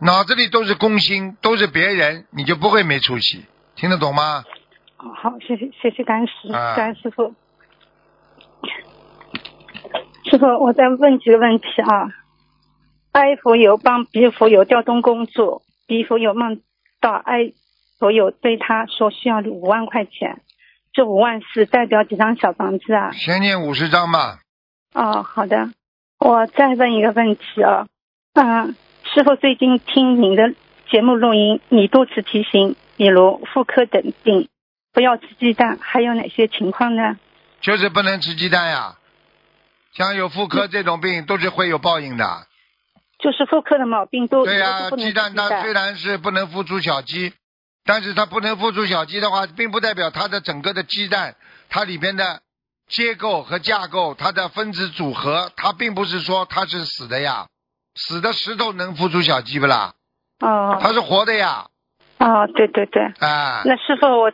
脑子里都是公心，都是别人，你就不会没出息，听得懂吗？哦好，谢谢谢谢感恩师，啊感恩师傅。师傅，我再问几个问题啊。爱佛友帮 B 佛友调动工作，B 佛友梦到爱佛友对他说需要五万块钱，这五万是代表几张小房子啊？先念五十张吧。哦，好的。我再问一个问题啊，嗯，师傅最近听您的节目录音，你多次提醒，比如妇科等病不要吃鸡蛋，还有哪些情况呢？就是不能吃鸡蛋呀，像有妇科这种病都是会有报应的。就是妇科的毛病都对呀、鸡蛋它蛋虽然是不能孵出小鸡，但是它不能孵出小鸡的话，并不代表它的整个的鸡蛋，它里边的结构和架构，它的分子组合，它并不是说它是死的呀。死的石头能孵出小鸡不啦？哦它是活的呀。哦，对对对。啊，那师傅，我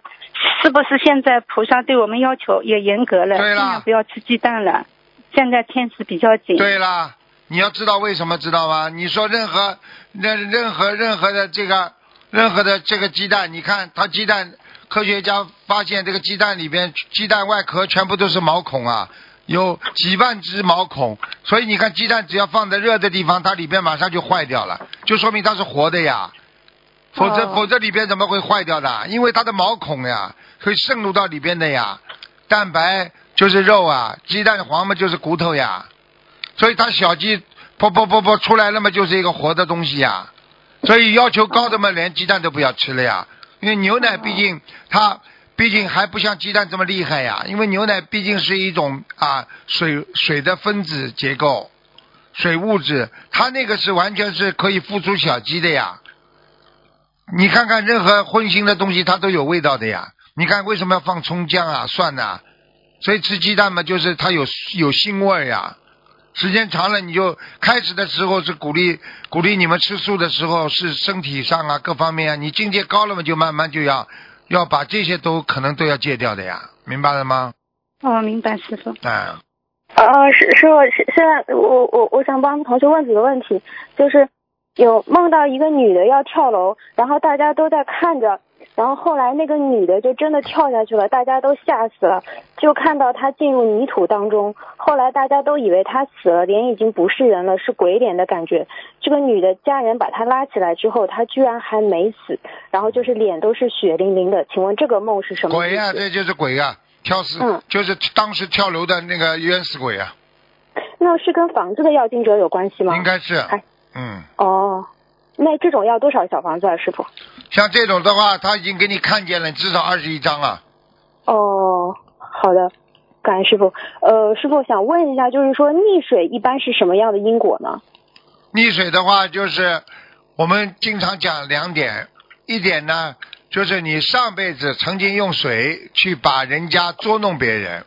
是不是现在菩萨对我们要求也严格了？对啦尽量不要吃鸡蛋了。现在天时比较紧。对啦，你要知道为什么知道吗？你说任何任任何任何的这个任何的这个鸡蛋，你看它鸡蛋，科学家发现这个鸡蛋里边鸡蛋外壳全部都是毛孔啊，有几万只毛孔，所以你看鸡蛋只要放在热的地方，它里边马上就坏掉了，就说明它是活的呀。否则、哦否则里边怎么会坏掉的？因为它的毛孔呀，会渗入到里边的呀。蛋白就是肉啊，鸡蛋黄嘛就是骨头呀。所以它小鸡啵啵啵啵出来了嘛，就是一个活的东西呀。所以要求高的嘛，连鸡蛋都不要吃了呀。因为牛奶毕竟它毕竟还不像鸡蛋这么厉害呀。因为牛奶毕竟是一种啊水水的分子结构，水物质，它那个是完全是可以孵出小鸡的呀。你看看任何荤腥的东西，它都有味道的呀。你看为什么要放葱姜啊、蒜呐、所以吃鸡蛋嘛，就是它有有腥味儿呀。时间长了，你就开始的时候是鼓励鼓励你们吃素的时候，是身体上啊各方面啊，你境界高了嘛，就慢慢就要要把这些都可能都要戒掉的呀，明白了吗？哦，明白师傅。啊，呃，师师傅，现现在我我我想帮同学问几个问题，就是有梦到一个女的要跳楼，然后大家都在看着，然后后来那个女的就真的跳下去了，大家都吓死了，就看到她进入泥土当中，后来大家都以为她死了，脸已经不是人了，是鬼脸的感觉。这个女的家人把她拉起来之后，她居然还没死，然后就是脸都是血淋淋的，请问这个梦是什么鬼呀？这就是鬼呀、跳死、嗯就是当时跳楼的那个冤死鬼啊，那是跟房子的要经者有关系吗？应该是还，嗯。哦，那这种要多少小房子啊，师傅？像这种的话，他已经给你看见了，至少二十一张了。哦，好的，感恩师傅。呃，师傅想问一下，就是说溺水一般是什么样的因果呢？溺水的话，就是我们经常讲两点，一点呢，就是你上辈子曾经用水去把人家捉弄别人。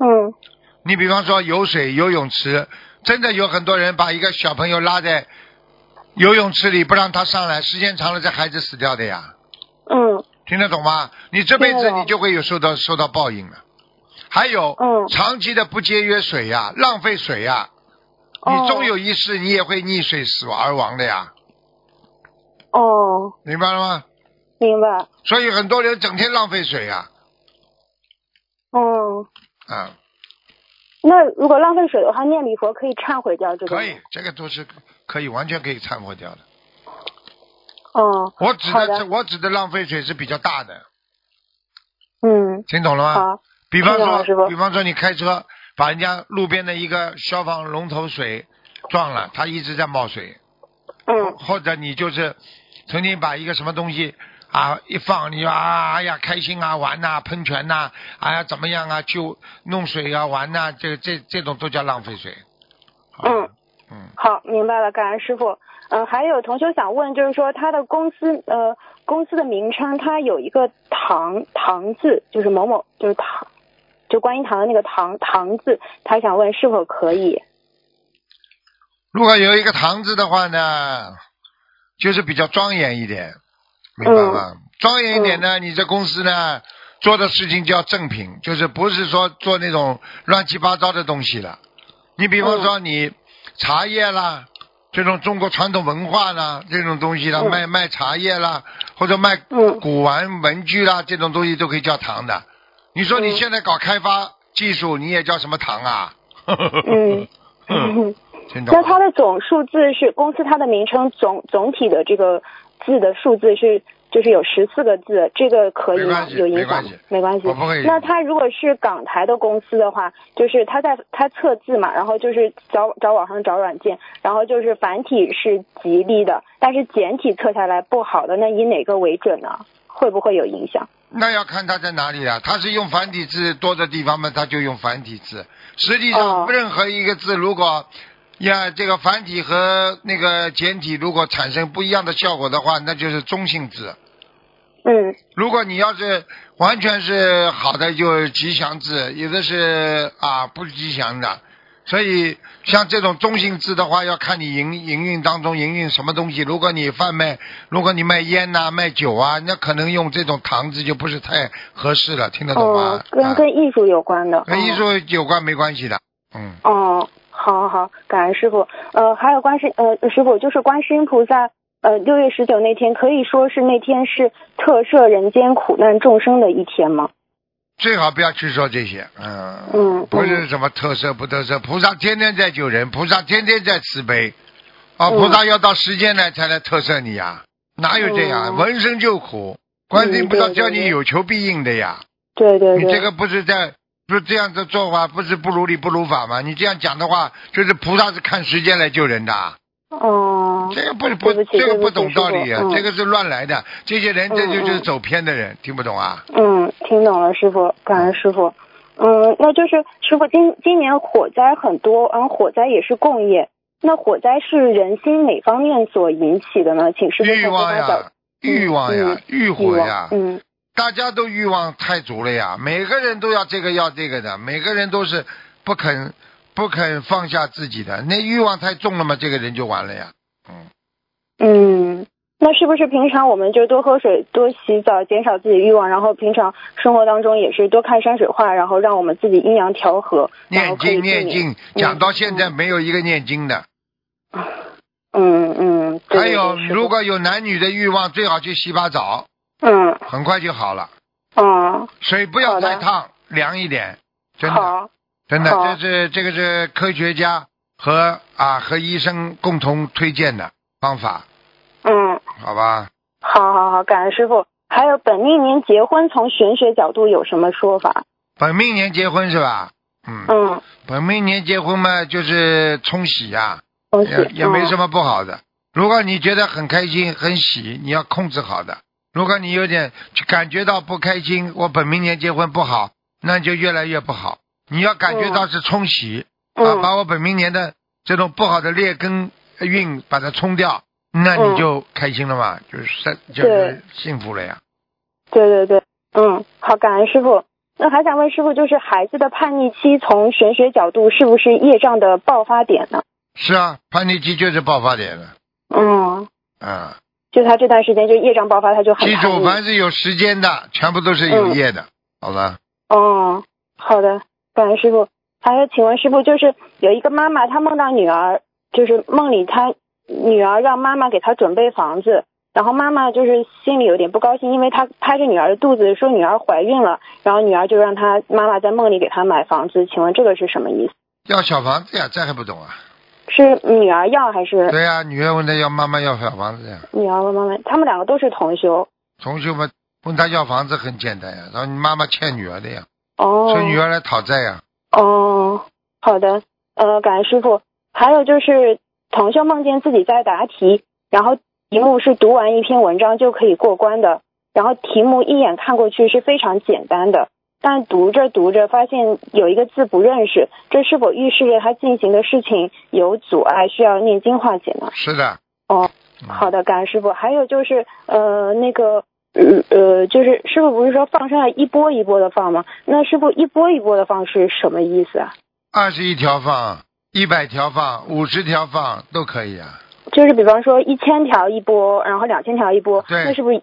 嗯你比方说游水游泳池，真的有很多人把一个小朋友拉在游泳池里不让他上来，时间长了这孩子死掉的呀，嗯。听得懂吗？你这辈子你就会有受到受到报应了。还有，嗯。长期的不节约水呀，浪费水呀，哦。你终有一世你也会溺水死而亡的呀，哦，明白了吗？明白。所以很多人整天浪费水呀，哦，啊，那如果浪费水的话，念礼佛可以忏悔掉这个？可以，这个都是可以完全可以掺和掉的。哦，我指的的。我指的浪费水是比较大的，嗯，听懂了吗？好，比方说，比方说你开车把人家路边的一个消防龙头水撞了，它一直在冒水，嗯。或者你就是曾经把一个什么东西啊一放，你就啊哎呀开心啊玩呐、喷泉呐、哎呀怎么样啊就弄水啊玩呐、这这这种都叫浪费水。嗯嗯，好，明白了，感恩师傅。嗯、还有同学想问，就是说他的公司呃公司的名称，它有一个堂堂字，就是某某，就是堂，就观音堂的那个堂堂字，他想问是否可以？如果有一个堂字的话呢，就是比较庄严一点，明白吗？庄严一点呢，你这公司呢做的事情叫正品，就是不是说做那种乱七八糟的东西了。你比方说你茶叶啦，这种中国传统文化啦，这种东西啦，嗯。卖卖茶叶啦，或者卖嗯。古玩文具啦，这种东西都可以叫糖的。你说你嗯现在搞开发技术，你也叫什么糖啊？嗯。那它的总数字是公司它的名称总总体的这个字的数字是就是有十四个字，这个可以吗有影响没关系？那他如果是港台的公司的话，就是他在他测字嘛，然后就是找找网上找软件，然后就是繁体是吉利的，但是简体测下来不好的，那以哪个为准呢？会不会有影响？那要看他在哪里啊。他是用繁体字多的地方嘛，他就用繁体字。实际上，哦任何一个字，如果呀这个繁体和那个简体如果产生不一样的效果的话，那就是中性字。嗯如果你要是完全是好的，就是吉祥字；有的是啊不吉祥的。所以像这种中性字的话，要看你营营运当中营运什么东西。如果你贩卖，如果你卖烟呐、卖酒啊，那可能用这种糖字就不是太合适了，听得懂吗哦？，跟啊跟艺术有关的。跟艺哦术有关没关系的，嗯。哦，好好好，感恩师傅。呃，还有观世呃师傅，就是观世音菩萨，呃，六月十九那天可以说是那天是特赦人间苦难众生的一天吗？最好不要去说这些，嗯，嗯不是什么特色不特色，菩萨天天在救人，菩萨天天在慈悲，啊，嗯菩萨要到时间来才来特赦你呀，哪有这样？嗯闻声就苦，观世音菩萨叫你有求必应的呀，对对对。你这个不是在不是这样的做法，不是不如理不如法吗？你这样讲的话，就是菩萨是看时间来救人的，哦，这个不是不这个不懂道理这个是乱来的，这些人这就就是走偏的人，听不懂啊？嗯，听懂了，师傅，感恩师傅。嗯，那就是师傅今今年火灾很多，然后，火灾也是共业。那火灾是人心哪方面所引起的呢？请师傅欲望呀，欲望呀欲火呀，，嗯大家都欲望太足了呀，每个人都要这个要这个的，每个人都是不肯不肯放下自己的，那欲望太重了嘛，这个人就完了呀。嗯，嗯，那是不是平常我们就多喝水、多洗澡，减少自己欲望，然后平常生活当中也是多看山水画，然后让我们自己阴阳调和，念经念。经，讲到现在没有一个念经的。嗯嗯，对还有，如果有男女的欲望，最好去洗把澡，嗯很快就好了。嗯水不要太烫，凉一点，真的真的，这是这个是科学家和啊和医生共同推荐的方法，嗯。好吧？好好好，感恩师傅。还有本命年结婚，从玄学角度有什么说法？本命年结婚是吧？嗯，嗯，本命年结婚嘛，就是冲喜呀、恭喜。也也没什么。么不好的。如果你觉得很开心、很喜，你要控制好的。如果你有点感觉到不开心，我本命年结婚不好，那就越来越不好。你要感觉到是冲喜、啊，嗯把我本命年的这种不好的劣根运把它冲掉，那你就开心了嘛，就是就是幸福了呀。对对对，嗯，好，感恩师傅。那还想问师傅，就是孩子的叛逆期，从玄学角度是不是业障的爆发点呢？是啊，叛逆期就是爆发点了。嗯，啊，就他这段时间就业障爆发，他就很记住。凡是有时间的，全部都是有业的，好吧？哦，好的，感恩师傅。还有，请问师傅，就是有一个妈妈，她梦到女儿，就是梦里她女儿让妈妈给她准备房子，然后妈妈就是心里有点不高兴，因为她拍着女儿的肚子说女儿怀孕了，然后女儿就让她妈妈在梦里给她买房子，请问这个是什么意思？要小房子呀，这还不懂啊？是女儿要还是对呀、女儿问他要妈妈要小房子呀，女儿问妈妈？他们两个都是同修。同修们问他要房子很简单呀，然后你妈妈欠女儿的呀，哦，说女儿来讨债呀，哦，好的，呃，感恩师傅。还有就是，同修梦见自己在答题，然后题目是读完一篇文章就可以过关的，然后题目一眼看过去是非常简单的，但读着读着发现有一个字不认识，这是否预示着他进行的事情有阻碍，需要念经化解呢？是的。哦，嗯好的，感恩师傅。还有就是，呃，那个，呃呃，就是师傅不是说放生要一波一波的放吗？那师傅一波一波的放是什么意思啊？二十一条放，一百条放，五十条放都可以啊。就是比方说一千条一波，然后两千条一波，对那是不是对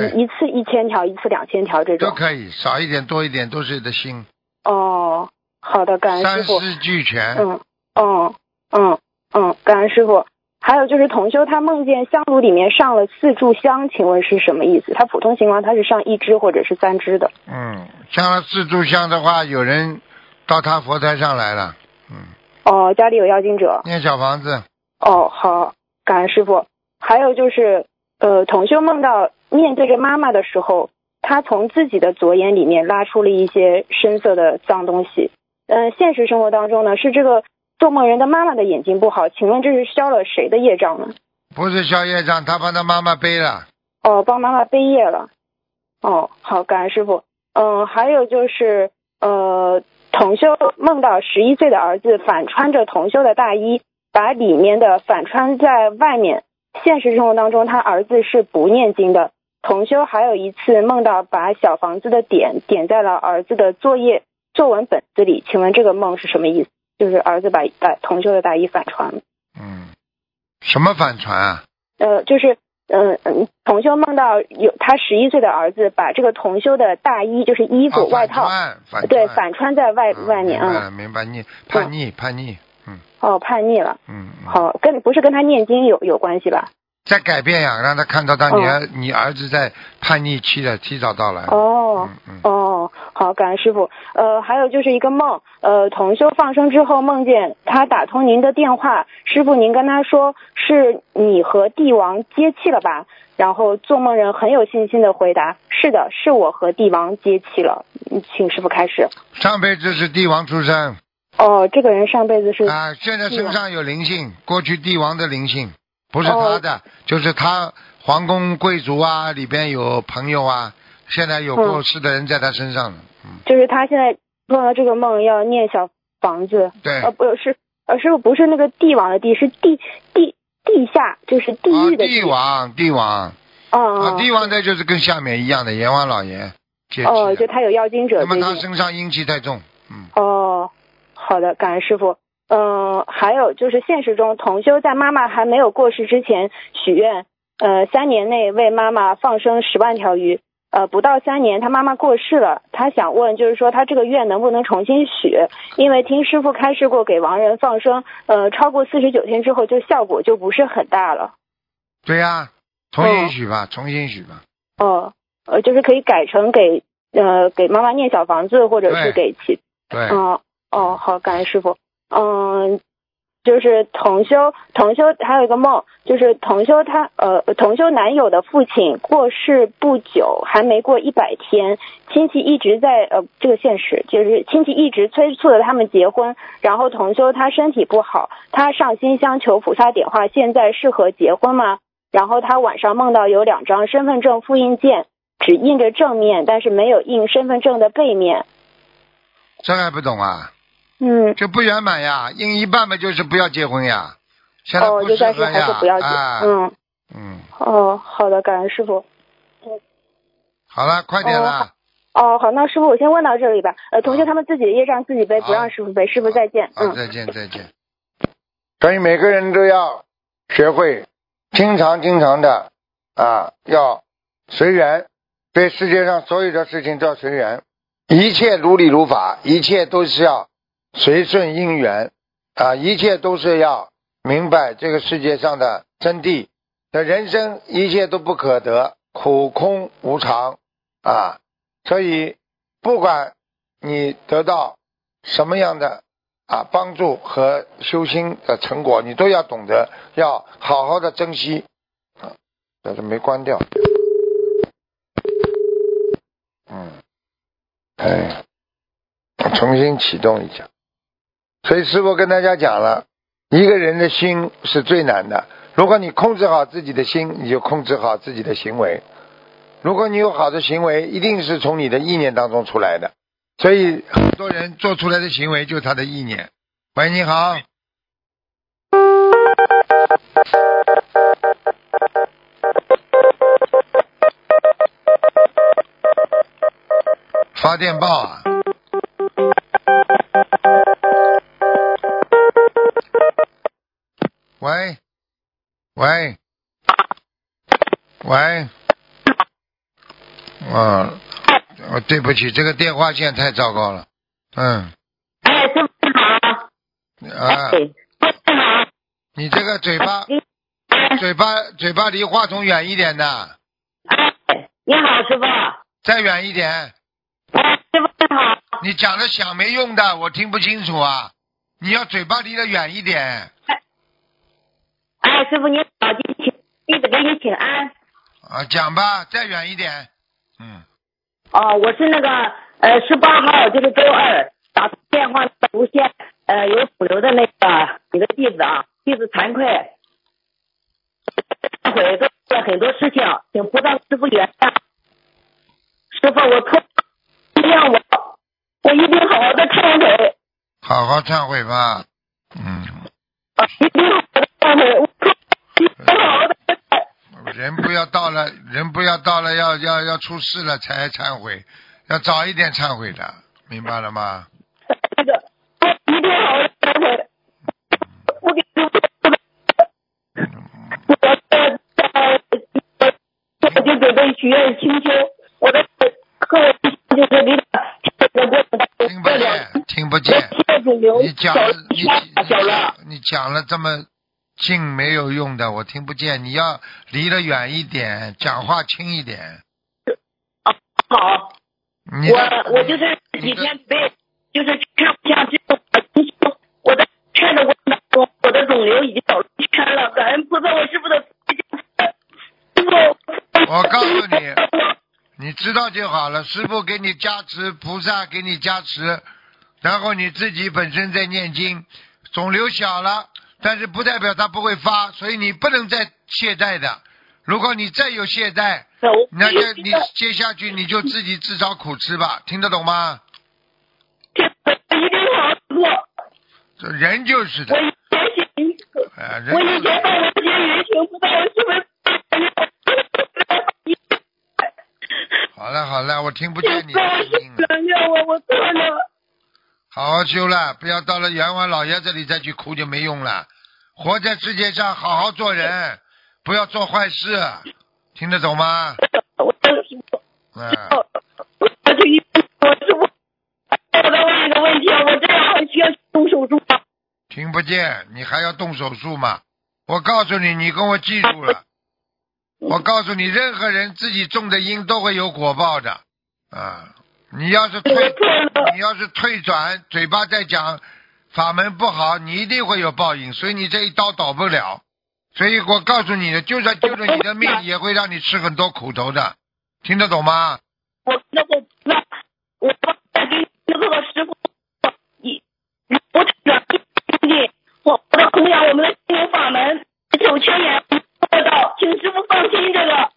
一一次一千条，一次两千条这种？都可以，少一点多一点都是的心，哦，好的，感恩三师傅。思俱全。嗯，哦，嗯嗯，感恩师傅。还有就是同修他梦见香炉里面上了四炷香，请问是什么意思？他普通情况他是上一支或者是三支的。嗯，上了四炷香的话，有人到他佛台上来了，嗯，哦，家里有妖精者。念小房子，哦，好，感恩师傅。还有就是，呃，同修梦到面对着妈妈的时候，他从自己的左眼里面拉出了一些深色的脏东西。嗯、现实生活当中呢，是这个做梦人的妈妈的眼睛不好，请问这是消了谁的业障呢？不是消业障，他帮他妈妈背了。哦，帮妈妈背业了。哦，好，感恩师傅。嗯、还有就是，呃，同修梦到十一岁的儿子反穿着同修的大衣，把里面的反穿在外面。现实生活当中，他儿子是不念经的。同修还有一次梦到把小房子的点点在了儿子的作业作文本子里，请问这个梦是什么意思？就是儿子把把同修的大衣反穿了。嗯，什么反穿啊？呃，就是嗯嗯，同修梦到有他十一岁的儿子把这个同修的大衣，就是衣服、啊外套，反穿反对，反穿在外、嗯外面明白啊、了明白，你叛逆叛逆，嗯哦，叛逆了。嗯，嗯好，跟不是跟他念经有有关系吧？在改变呀，让他看到他哦你儿、你儿子在叛逆期的提早到来。哦嗯嗯哦，好，感恩师傅。呃，还有就是一个梦，呃，同修放生之后梦见他打通您的电话，师傅您跟他说是你和帝王接气了吧？然后做梦人很有信心的回答：是的，是我和帝王接气了。嗯请师傅开始。上辈子是帝王出身哦，这个人上辈子是啊，现在身上有灵性，过去帝王的灵性不是哦他的，就是他皇宫贵族啊，里边有朋友啊，现在有过世的人在他身上了。嗯，就是他现在做了这个梦要念小房子，对。呃，不是，呃，师傅不是那个帝王的帝，是地地地下，就是地啊，狱的帝王，帝王，哦啊，哦帝王那就是跟下面一样的阎王老爷哦，就他有妖精者那么他。身上阴气太重，嗯，哦，好的，感恩师傅。嗯、还有就是现实中，同修在妈妈还没有过世之前许愿，呃，三年内为妈妈放生十万条鱼。呃，不到三年，他妈妈过世了，他想问，就是说他这个愿能不能重新许？因为听师傅开示过，给亡人放生，呃，超过四十九天之后，就效果就不是很大了。对呀、重新许吧，重新许吧，哦，呃，就是可以改成给呃给妈妈念小房子，或者是给其对，哦哦，好，感恩师傅。嗯，就是同修，同修还有一个梦，就是同修他呃同修男友的父亲过世不久，还没过一百天，亲戚一直在呃这个现实，就是亲戚一直催促着他们结婚，然后同修他身体不好，他上新香求菩萨点化，现在适合结婚吗？然后他晚上梦到有两张身份证复印件，只印着正面，但是没有印身份证的背面。这还不懂啊？嗯，这不圆满呀，应一半嘛，就是不要结婚呀，现在哦，不适就算是合呀，还是不要结。啊，嗯，嗯，哦，好的，感恩师傅。好了，快点了，哦，好，那师傅我先问到这里吧。呃，同学他们自己的业障自己背，不让师傅背。师傅再见。好，嗯。再见再见。所以每个人都要学会经常经常的啊，要随缘，对世界上所有的事情都要随缘，一切如理如法，一切都是要随顺因缘啊，一切都是要明白这个世界上的真谛。的人生一切都不可得，苦空无常啊，所以不管你得到什么样的啊帮助和修心的成果，你都要懂得要好好的珍惜啊。但是没关掉，嗯，哎，重新启动一下。所以师傅跟大家讲了，一个人的心是最难的。如果你控制好自己的心，你就控制好自己的行为。如果你有好的行为，一定是从你的意念当中出来的。所以很多人做出来的行为就是他的意念。喂，你好。发电报啊！喂，喂，啊，哦，对不起，这个电话线太糟糕了，嗯，哎，师傅你好。啊，哎，师傅你好。你这个嘴巴，嘴巴，嘴巴离话筒远一点的，哎，你好，师傅。再远一点，哎，师傅你好。你讲的响没用的，我听不清楚啊，你要嘴巴离得远一点，哎，师傅你好，弟请弟子给你请安。啊，讲吧，再远一点，嗯，哦，我是那个呃十八号，就是周二打电话无线呃有肿瘤的那个你的弟子啊，弟子惭愧，忏悔做了很多事情，请菩萨师傅原谅。师傅，我错，原谅我，我一定好好的忏悔，好好忏悔吧，嗯，啊，一定好好的忏悔，人不要到了，人不要到了要要要出事了才忏悔，要早一点忏悔的，明白了吗？那个，我一定好好忏悔。我给师傅，我在在我就准备许愿清修，我的和我就是离的过程听不见，听不见。你讲了你小了，你讲了这么近没有用的，我听不见。你要离得远一点，讲话轻一点。好，你我我就是几天被就是看不下去，我，我的过程当中，我的肿瘤已经小了一圈了，感恩菩萨，我师傅的师傅，我告诉你，你知道就好了。师傅给你加持，菩萨给你加持，然后你自己本身在念经，肿瘤小了，但是不代表他不会发，所以你不能再懈怠的。如果你再有懈怠，那就你接下去你就自己自找苦吃吧，听得懂吗？一定好做。这人就是的我，以前行，我以前到我这些人行，不知道我是不是。好了好了，我听不见你的声音了。我，我错了。好好修了，不要到了阎王老爷这里再去哭就没用了。活在世界上，好好做人，不要做坏事，听得懂吗？我师傅，嗯，我去医院，我我再问一个问题啊，我这样还需要动手术吗？听不见，你还要动手术吗？我告诉你，你跟我记住了。我告诉你，任何人自己种的因都会有果报的啊！你要是退，你要是退转，嘴巴在讲法门不好，你一定会有报应，所以你这一刀倒不了。所以我告诉你的，就算救了你的命，也会让你吃很多苦头的，听得懂吗？我那个那我再给那个师傅，你我转进我我的弘扬我们的心灵法门九千年做到，请师傅放心这个。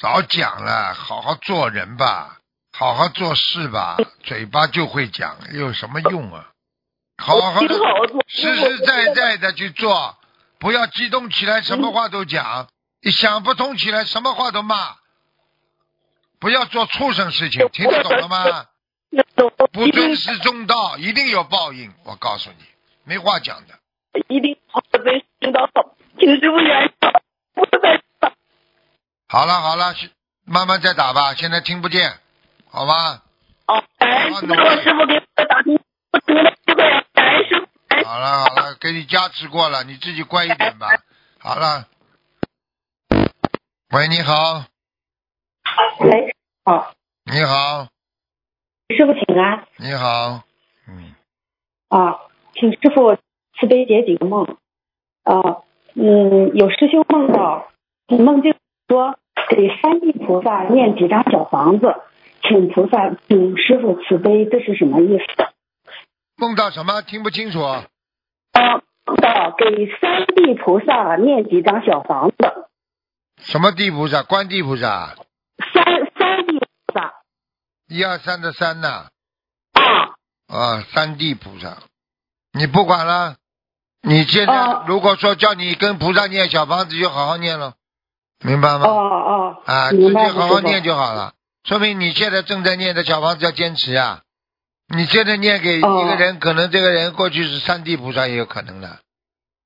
少讲了，好好做人吧，好好做事吧，嘴巴就会讲，有什么用啊？好好的，实实在在的去做，不要激动起来，什么话都讲；你想不通起来，什么话都骂。不要做畜生事情，听得懂了吗？不尊师重道，一定有报应。我告诉你，没话讲的。一定好的尊师道，请师傅原谅，我再好了好了，慢慢再打吧，现在听不见，好吧？哦，感恩师傅，师傅给我打通不同的机会，感恩师傅。好了好了，给你加持过了，你自己乖一点吧。好了。喂，你好，喂，好，你好，师傅请安你好，嗯，啊，请师傅慈悲解几个梦。啊，嗯，有师兄梦到梦境说给三地菩萨念几张小房子，请菩萨请师傅慈悲，这是什么意思？梦到什么？听不清楚。啊，梦到给三地菩萨念几张小房子，什么地菩萨？观地菩萨。三三地菩萨一二三的三呐。啊。啊，三地菩萨，你不管了。你现在如果说叫你跟菩萨念小房子，就好好念了，明白吗？哦哦，啊，自己好好念就好了。说明你现在正在念的小房子要坚持呀。你现在念给一个人，可能这个人过去是三地菩萨也有可能的。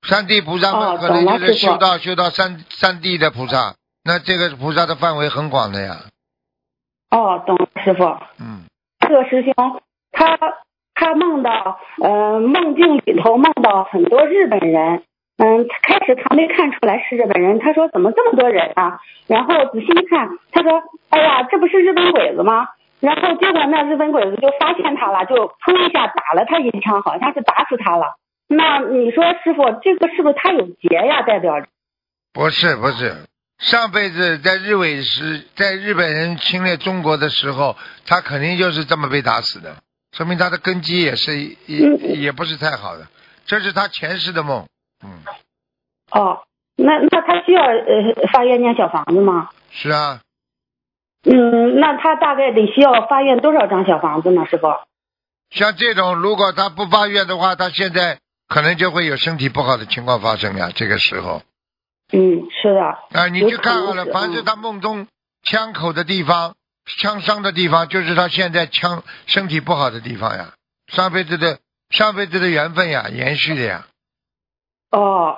三地菩萨嘛，哦可能就是修到修到三三地的菩萨，那这个菩萨的范围很广的呀。哦，懂了，师傅。嗯。这个师兄他他梦到，呃，梦境里头梦到很多日本人。嗯，开始他没看出来是日本人，他说怎么这么多人啊？然后仔细一看，他说，哎呀，这不是日本鬼子吗？然后结果那日本鬼子就发现他了，就砰一下打了他一枪，好像是打死他了。那你说师傅，这个是不是他有劫呀？代表着？不是不是，上辈子在日伪时，在日本人侵略中国的时候，他肯定就是这么被打死的，说明他的根基也是也也不是太好的，这是他前世的梦。嗯，哦，那那他需要呃发愿念小房子吗？是啊，嗯，那他大概得需要发愿多少张小房子呢，师傅？像这种如果他不发愿的话，他现在可能就会有身体不好的情况发生呀。这个时候，嗯，是的。啊，你有去看好了，凡是嗯他梦中枪口的地方、枪伤的地方，就是他现在枪身体不好的地方呀，上辈子的上辈子的缘分呀，延续的呀。哦，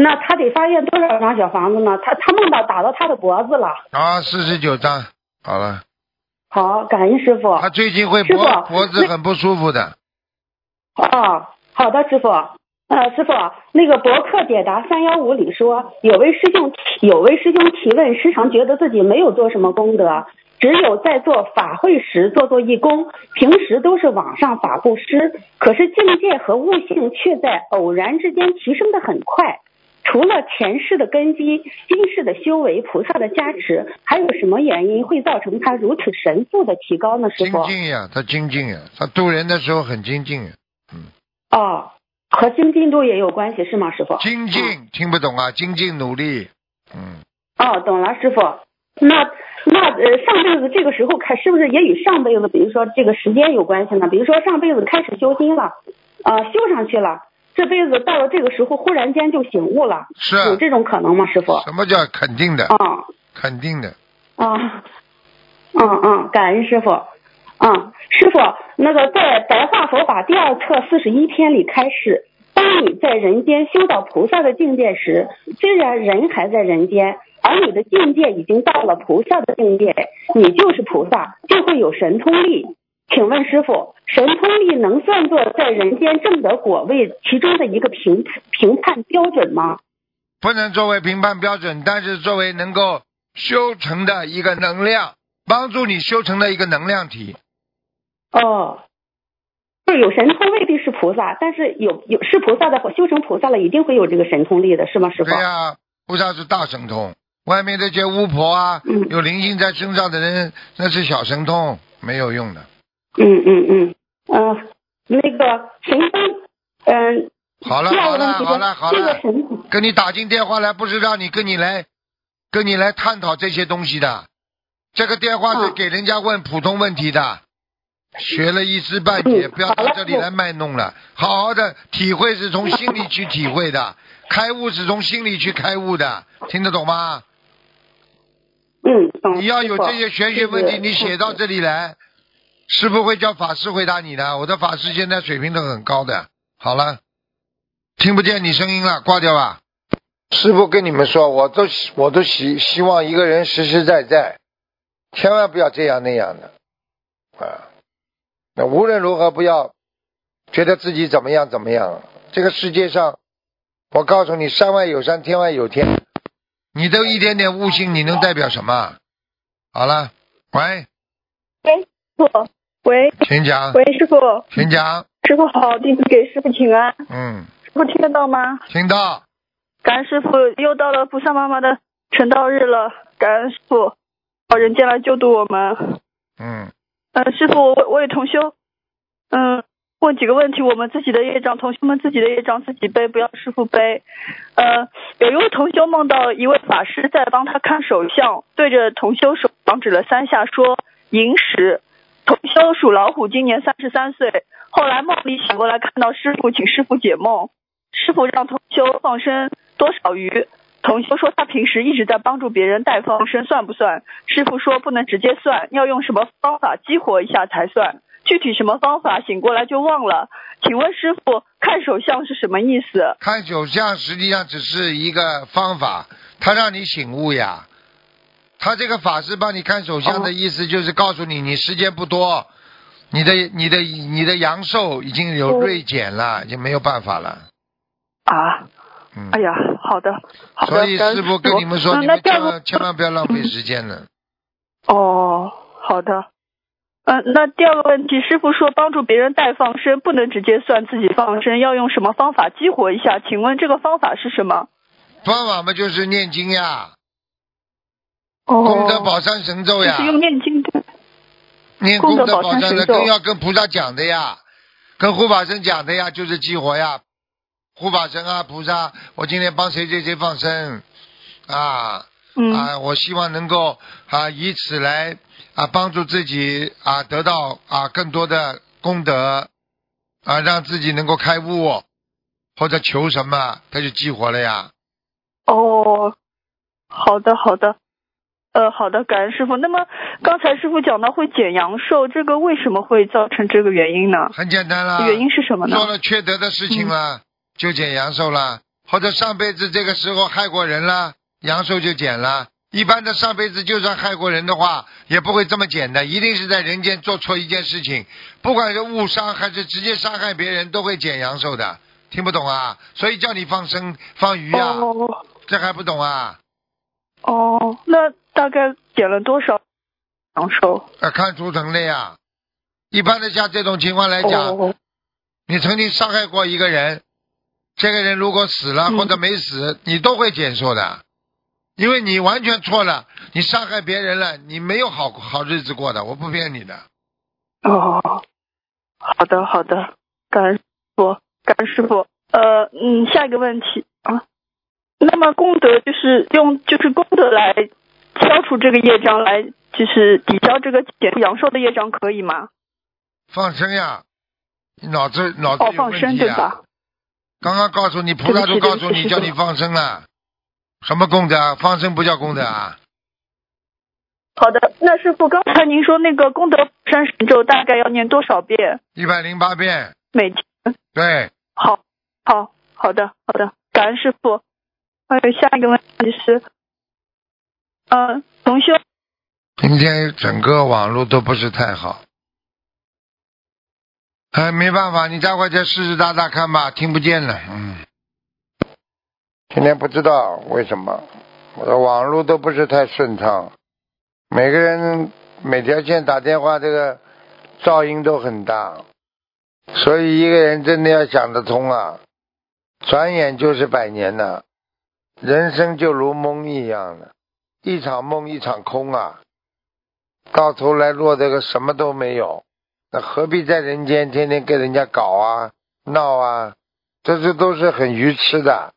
那他得发现多少张小房子呢？他他梦到打到他的脖子了。啊，四十九张，好了。好，感恩师傅。他最近会脖脖子很不舒服的。哦，好的，师傅。呃，师傅，那个博客解答三幺五里说，有位师兄有位师兄提问，时常觉得自己没有做什么功德，只有在做法会时做做义工，平时都是网上法布施，可是境界和悟性却在偶然之间提升的很快。除了前世的根基、今世的修为、菩萨的加持，还有什么原因会造成他如此神速的提高呢？师傅精？进呀，他精进呀，他渡人的时候很精进呀。哦，和精进度也有关系是吗，师傅？精进听不懂啊，精进努力。嗯，哦，懂了，师傅。那那呃，上辈子这个时候开，是不是也与上辈子，比如说这个时间有关系呢？比如说上辈子开始修心了，呃，修上去了，这辈子到了这个时候，忽然间就醒悟了，是有这种可能吗，师傅？什么叫肯定的？啊肯定的。啊，嗯嗯，感恩师傅。嗯，师傅，那个在白话佛法第二册四十一篇里开始，当你在人间修到菩萨的境界时，虽然人还在人间，而你的境界已经到了菩萨的境界，你就是菩萨，就会有神通力。请问师傅，神通力能算作在人间正得果位其中的一个评评判标准吗？不能作为评判标准，但是作为能够修成的一个能量，帮助你修成的一个能量体。哦，就是有神通未必是菩萨，但是有有是菩萨的修成菩萨了，一定会有这个神通力的，是吗，师傅？对呀、菩萨是大神通，外面这些巫婆啊，嗯有灵性在身上的人，那是小神通，没有用的。嗯嗯嗯，呃，那个神通，嗯、好了好了好了好这个了，神跟你打进电话来，不是让你跟你来，跟你来探讨这些东西的。这个电话是嗯给人家问普通问题的，学了一知半解，嗯不要到这里来卖弄了。好好的体会是从心里去体会的，开悟是从心里去开悟的，听得懂吗？嗯，懂。你要有这些玄学问题，你写到这里来，师傅会叫法师回答你的。我的法师现在水平都很高的。好了，听不见你声音了，挂掉吧。师傅跟你们说，我都我都希希望一个人实实在在，千万不要这样那样的啊。那无论如何不要觉得自己怎么样怎么样。这个世界上，我告诉你，山外有山，天外有天。你都一点点悟性，你能代表什么？好了，喂，喂，师傅，喂，请讲，喂，师傅，请讲，师傅好，弟子给师傅请安，嗯，师傅听得到吗？听到，感恩师傅，又到了菩萨妈妈的成道日了，感恩师傅，到人间来救度我们。嗯，嗯，师傅，我我也同修，嗯，问几个问题，我们自己的业障，同修们自己的业障自己背，不要师傅背。呃，有一位同修梦到一位法师在帮他看手相，对着同修手掌指了三下，说寅时。同修属老虎，今年三十三岁。后来梦里醒过来，看到师傅，请师傅解梦。师傅让同修放生多少鱼？同修说他平时一直在帮助别人带放生，算不算？师傅说不能直接算，要用什么方法激活一下才算。具体什么方法？醒过来就忘了。请问师傅，看手相是什么意思？看手相实际上只是一个方法，他让你醒悟呀。他这个法师帮你看手相的意思就是告诉你，你时间不多，你的你的你的阳寿已经有锐减了，已经没有办法了。啊，嗯哎，呀，好的，好的。所以师傅跟你们说，嗯你们千万千万不要浪费时间了。哦，好的。嗯、那第二个问题，师傅说帮助别人带放生不能直接算自己放生，要用什么方法激活一下？请问这个方法是什么？方法嘛就是念经呀，哦，功德宝山神咒呀，是用念经的。念功德宝山山神咒的更要跟菩萨讲的呀，跟护法神讲的呀，就是激活呀。护法神啊，菩萨，我今天帮谁谁谁放生啊嗯。啊，我希望能够啊以此来啊帮助自己啊得到啊更多的功德啊，让自己能够开悟，或者求什么，他就激活了呀。哦，好的好的，呃好的，感恩师傅。那么刚才师傅讲到会减阳寿，这个为什么会造成这个原因呢？很简单啦，原因是什么呢？做了缺德的事情了，就减阳寿了，或者上辈子这个时候害过人了，阳寿就减了。一般的上辈子就算害过人的话，也不会这么减的，一定是在人间做错一件事情，不管是误伤还是直接伤害别人，都会减阳寿的。听不懂啊？所以叫你放生放鱼啊、哦这还不懂啊？哦，那大概减了多少长寿？啊看图腾的呀。一般的像这种情况来讲，哦你曾经伤害过一个人，这个人如果死了嗯或者没死，你都会减寿的，因为你完全错了，你伤害别人了，你没有好好日子过的，我不骗你的。哦，好的好的，感恩师傅，感恩师傅。呃，嗯，下一个问题啊，那么功德就是用就是功德来消除这个业障，来就是抵消这个减阳寿的业障，可以吗？放生呀，你脑子脑子哦，有放生对吧？刚刚告诉你，菩萨都告诉你，叫你放生了，什么功德啊？放生不叫功德啊？好的，那师傅刚才您说那个功德山神咒大概要念多少遍一百零八遍，每天？对，好，好，好的，好的，感恩师傅。还有下一个问题是，呃，同修，今天整个网络都不是太好。哎，没办法，你待会儿再试试打打看吧，听不见了，嗯。今天不知道为什么，我的网络都不是太顺畅，每个人每条线打电话，这个噪音都很大，所以一个人真的要想得通啊，转眼就是百年了，人生就如梦一样的，一场梦一场空啊，到头来落得个什么都没有。那何必在人间天天跟人家搞啊、闹啊？这些都是很愚痴的。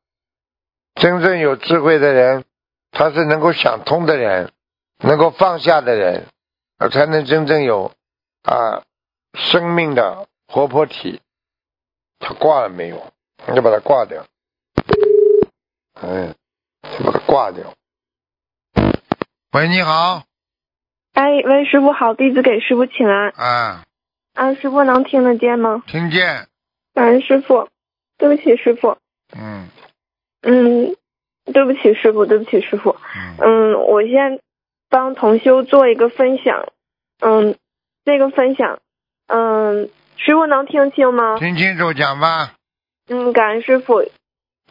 真正有智慧的人，他是能够想通的人，能够放下的人，才能真正有啊生命的活泼体。他挂了没有？你就把它挂掉。哎，就把它挂掉。喂，你好，哎，喂，师傅好，弟子给师傅请安。啊，啊，师傅能听得见吗？听见，感恩师傅，对不起师傅，嗯，嗯，对不起师傅，对不起师傅，嗯，我先帮同修做一个分享，嗯，这个分享，嗯，师傅能听清吗？听清楚讲吧。嗯，感恩师傅。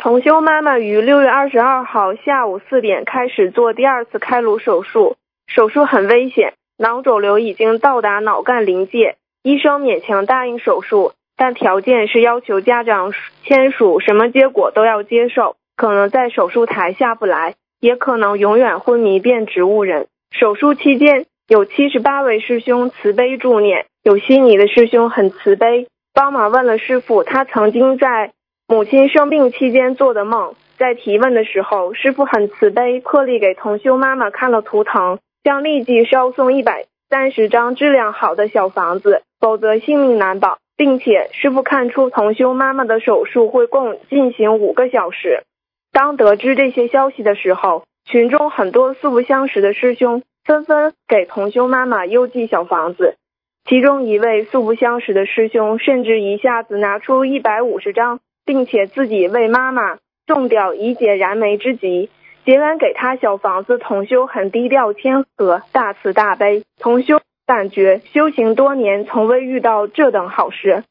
同修妈妈于六月二十二号下午四点开始做第二次开颅手术，手术很危险，脑肿瘤已经到达脑干临界，医生勉强答应手术，但条件是要求家长签署什么结果都要接受，可能在手术台下不来，也可能永远昏迷变植物人。手术期间有七十八位师兄慈悲助念，有悉尼的师兄很慈悲，帮忙问了师傅他曾经在母亲生病期间做的梦。在提问的时候，师傅很慈悲，破例给同修妈妈看了图腾，将立即烧送一百三十张质量好的小房子，否则性命难保。并且师傅看出同修妈妈的手术会共进行五个小时。当得知这些消息的时候，群中很多素不相识的师兄纷纷给同修妈妈邮寄小房子，其中一位素不相识的师兄甚至一下子拿出一百五十张，并且自己为妈妈种掉以解燃眉之急。结完给他小房子，同修很低调谦和，大慈大悲。同修感觉修行多年，从未遇到这等好事。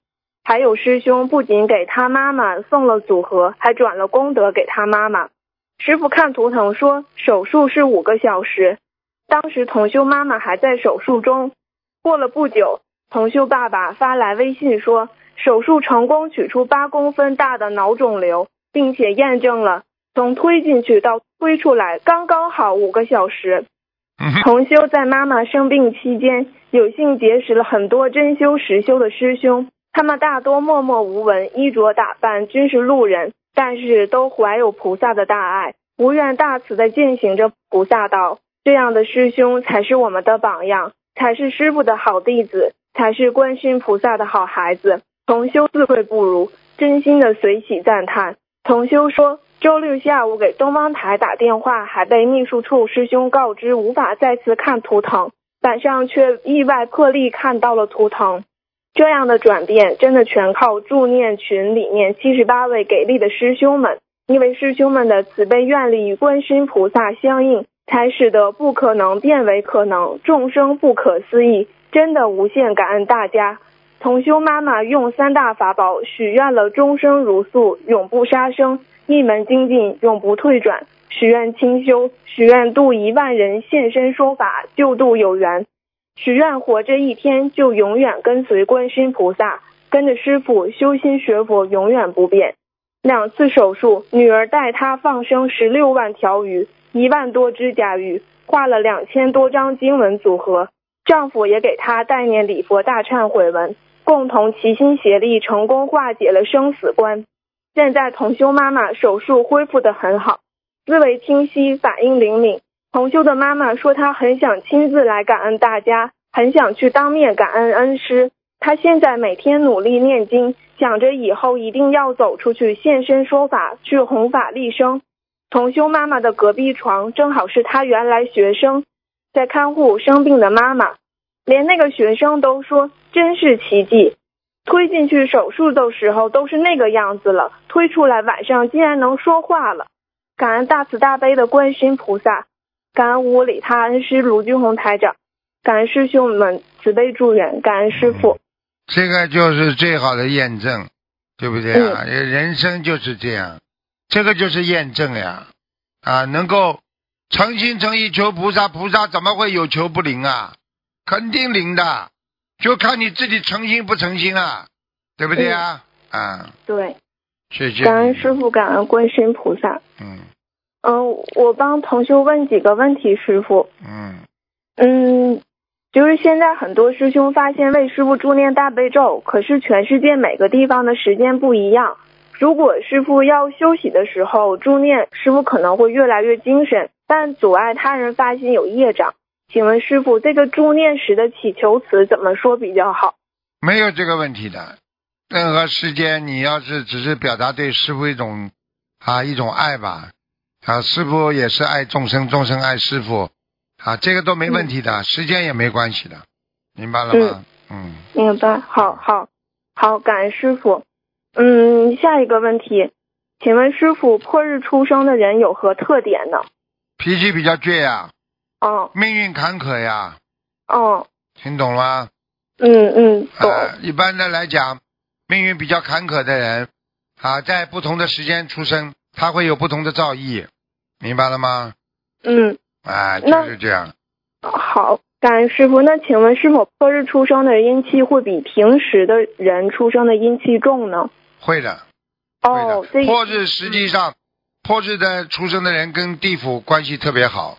还有师兄不仅给他妈妈送了组合，还转了功德给他妈妈。师傅看图腾说手术是五个小时，当时同修妈妈还在手术中。过了不久，同修爸爸发来微信说手术成功，取出八公分大的脑肿瘤，并且验证了从推进去到推出来刚刚好五个小时。同修在妈妈生病期间，有幸结识了很多真修实修的师兄，他们大多默默无闻，衣着打扮均是路人，但是都怀有菩萨的大爱，无愿大慈的践行着菩萨道。这样的师兄才是我们的榜样，才是师傅的好弟子，才是观世音菩萨的好孩子。同修自愧不如，真心的随喜赞叹。同修说，周六下午给东方台打电话，还被秘书处师兄告知无法再次看图腾，晚上却意外破例看到了图腾。这样的转变，真的全靠助念群里面七十八位给力的师兄们，因为师兄们的慈悲愿力与观世音菩萨相应，才使得不可能变为可能，众生不可思议。真的无限感恩大家。同修妈妈用三大法宝许愿了终生如素，永不杀生。一门精进，永不退转。许愿清修，许愿度一万人现身说法，救度有缘。许愿活着一天就永远跟随观世音菩萨，跟着师傅修心学佛，永远不变。两次手术，女儿带她放生十六万条鱼，一万多只甲鱼，画了两千多张经文组合。丈夫也给她代念礼佛大忏悔文，共同齐心协力，成功化解了生死关。现在同修妈妈手术恢复的很好，思维清晰，反应灵敏。同修的妈妈说，她很想亲自来感恩大家，很想去当面感恩恩师。她现在每天努力念经，想着以后一定要走出去现身说法，去弘法利生。同修妈妈的隔壁床正好是她原来学生，在看护生病的妈妈，连那个学生都说真是奇迹。推进去手术的时候都是那个样子了，推出来晚上竟然能说话了，感恩大慈大悲的观世音菩萨，感恩无理他恩师卢俊宏台长，感恩师兄们慈悲助缘，感恩师傅。这个就是最好的验证，对不对啊？人生就是这样，这个就是验证呀，啊，能够诚心诚意求菩萨，菩萨怎么会有求不灵啊？肯定灵的。就看你自己诚心不诚心啊，对不对啊？啊，对，谢谢。感恩师傅，感恩观世音菩萨。嗯。嗯，我帮同修问几个问题，师傅。嗯。嗯，就是现在很多师兄发现为师傅助念大悲咒，可是全世界每个地方的时间不一样。如果师傅要休息的时候助念，师傅可能会越来越精神，但阻碍他人发心有业障。请问师傅，这个助念时的祈求词怎么说比较好？没有这个问题的。任何时间，你要是只是表达对师傅一种啊一种爱吧，啊师傅也是爱众生，众生爱师傅，啊这个都没问题的，时间也没关系的，明白了吗？嗯。明白，好好好，感恩师傅。嗯，下一个问题，请问师傅，破日出生的人有何特点呢？脾气比较倔呀。哦，命运坎坷呀。哦，听懂了吗？嗯嗯，懂。一般的来讲，命运比较坎坷的人，啊，在不同的时间出生，他会有不同的造诣，明白了吗？嗯。啊，就是这样。好，感恩师傅。那请问，是否破日出生的阴气会比平时的人出生的阴气重呢？会的。哦，破日实际上，破日的出生的人跟地府关系特别好。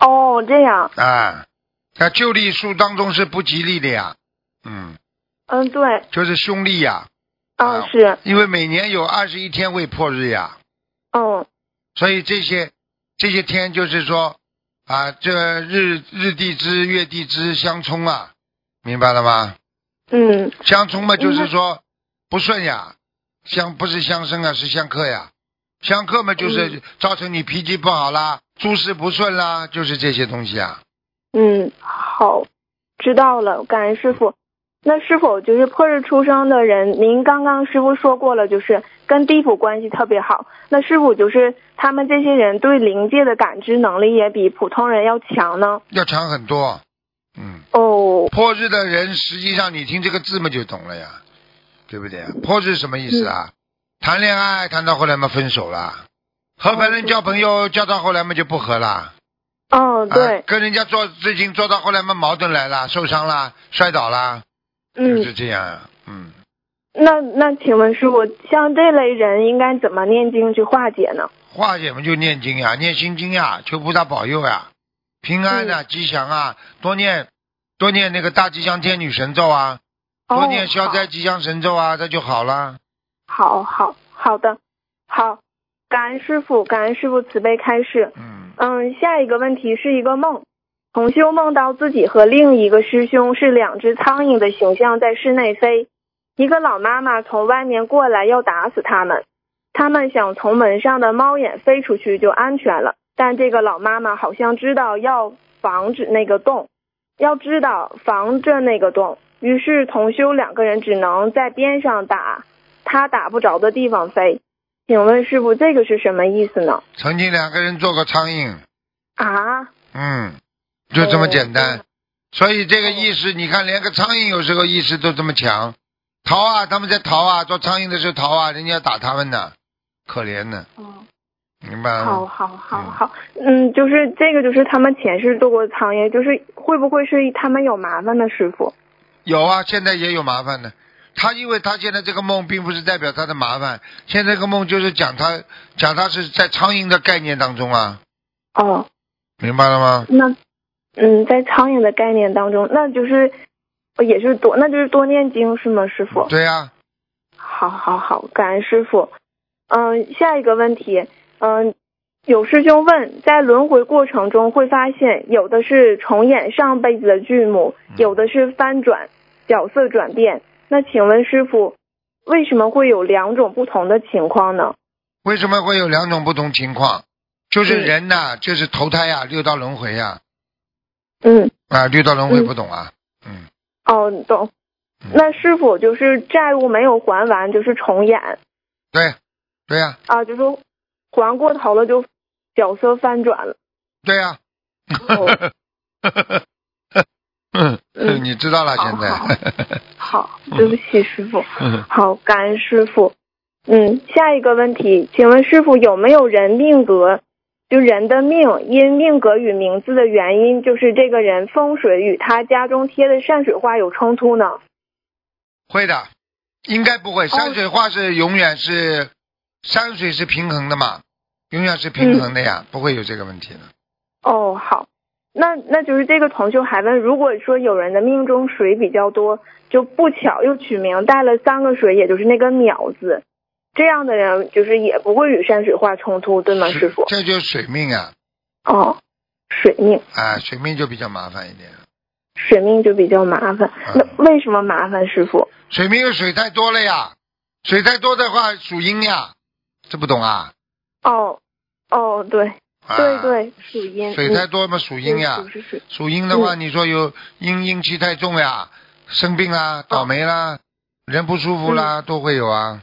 哦，这样。啊，那旧历数当中是不吉利的呀，嗯，嗯，对，就是凶历呀，啊，是，因为每年有二十一天未破日呀，哦，所以这些这些天就是说啊，这日日地支月地支相冲啊，明白了吗？嗯，相冲嘛，就是说不顺呀，相不是相生啊，是相克呀，相克嘛，就是造成你脾气不好啦。诸事不顺啦，就是这些东西啊。嗯，好，知道了，感恩师傅。那是否就是破日出生的人？您刚刚师傅说过了，就是跟地府关系特别好。那是否就是他们这些人对灵界的感知能力也比普通人要强呢？要强很多。嗯。哦。破日的人，实际上你听这个字嘛就懂了呀，对不对？破日什么意思啊？谈恋爱谈到后来嘛分手了。和别人交朋友交到后来嘛就不和了，哦对，跟人家做事情做到后来嘛矛盾来了，受伤了，摔倒了，嗯，就是这样，嗯。那那请问师傅，像这类人应该怎么念经去化解呢？化解嘛就念经呀，念心经呀，求菩萨保佑呀，平安啊，吉祥啊，多念多念那个大吉祥天女神咒啊，多念消灾吉祥神咒啊，这就好了。好好好的好。感恩师傅，感恩师傅慈悲开示。嗯嗯，下一个问题是一个梦，同修梦到自己和另一个师兄是两只苍蝇的形象在室内飞，一个老妈妈从外面过来要打死他们，他们想从门上的猫眼飞出去就安全了，但这个老妈妈好像知道要防止那个洞，要知道防着那个洞，于是同修两个人只能在边上打他打不着的地方飞。请问师傅，这个是什么意思呢？曾经两个人做过苍蝇，啊，嗯，就这么简单。所以这个意识，你看，连个苍蝇有时候意识都这么强，逃啊，他们在逃啊，做苍蝇的时候逃啊，人家打他们呢，可怜呢。哦，明白吗？好好好好，嗯，就是这个，就是他们前世做过的苍蝇，就是会不会是他们有麻烦呢？师傅？有啊，现在也有麻烦的。他因为他现在这个梦，并不是代表他的麻烦，现在这个梦就是讲他讲他是在苍蝇的概念当中啊，哦，明白了吗？那嗯，在苍蝇的概念当中，那就是呃也是多，那就是多念经是吗，师傅？对呀、好好好，感恩师傅。嗯，下一个问题，嗯，有师兄问，在轮回过程中会发现，有的是重演上辈子的剧目，有的是翻转角色转变。那请问师傅，为什么会有两种不同的情况呢？为什么会有两种不同情况？就是人呐、就是投胎呀、六道轮回呀、嗯，啊，六道轮回不懂啊？嗯哦，懂。那师傅就是债务没有还完，就是重演对，对呀、啊，就说还过头了，就角色翻转了。对呀、哦 嗯，你知道了，现在。好，对不起，师傅。嗯好，感恩师傅。嗯，下一个问题，请问师傅有没有人命格？就人的命因命格与名字的原因，就是这个人风水与他家中贴的山水画有冲突呢？会的，应该不会。哦山水画是永远是山水是平衡的嘛，永远是平衡的呀，不会有这个问题的。哦，好，那那就是这个同修还问，如果说有人的命中水比较多，就不巧又取名带了三个水，也就是那个淼字，这样的人就是也不会与山水画冲突，对吗，师傅？这就是水命啊，哦，水命，啊，水命就比较麻烦一点。水命就比较麻烦。那为什么麻烦，师傅？水命有水太多了呀，水太多的话属阴呀，这不懂啊？哦，哦，对，啊对对，属阴。水太多嘛属阴呀。属阴的话，嗯你说有阴阴气太重呀，生病啦，倒霉啦，人不舒服啦，都会有啊。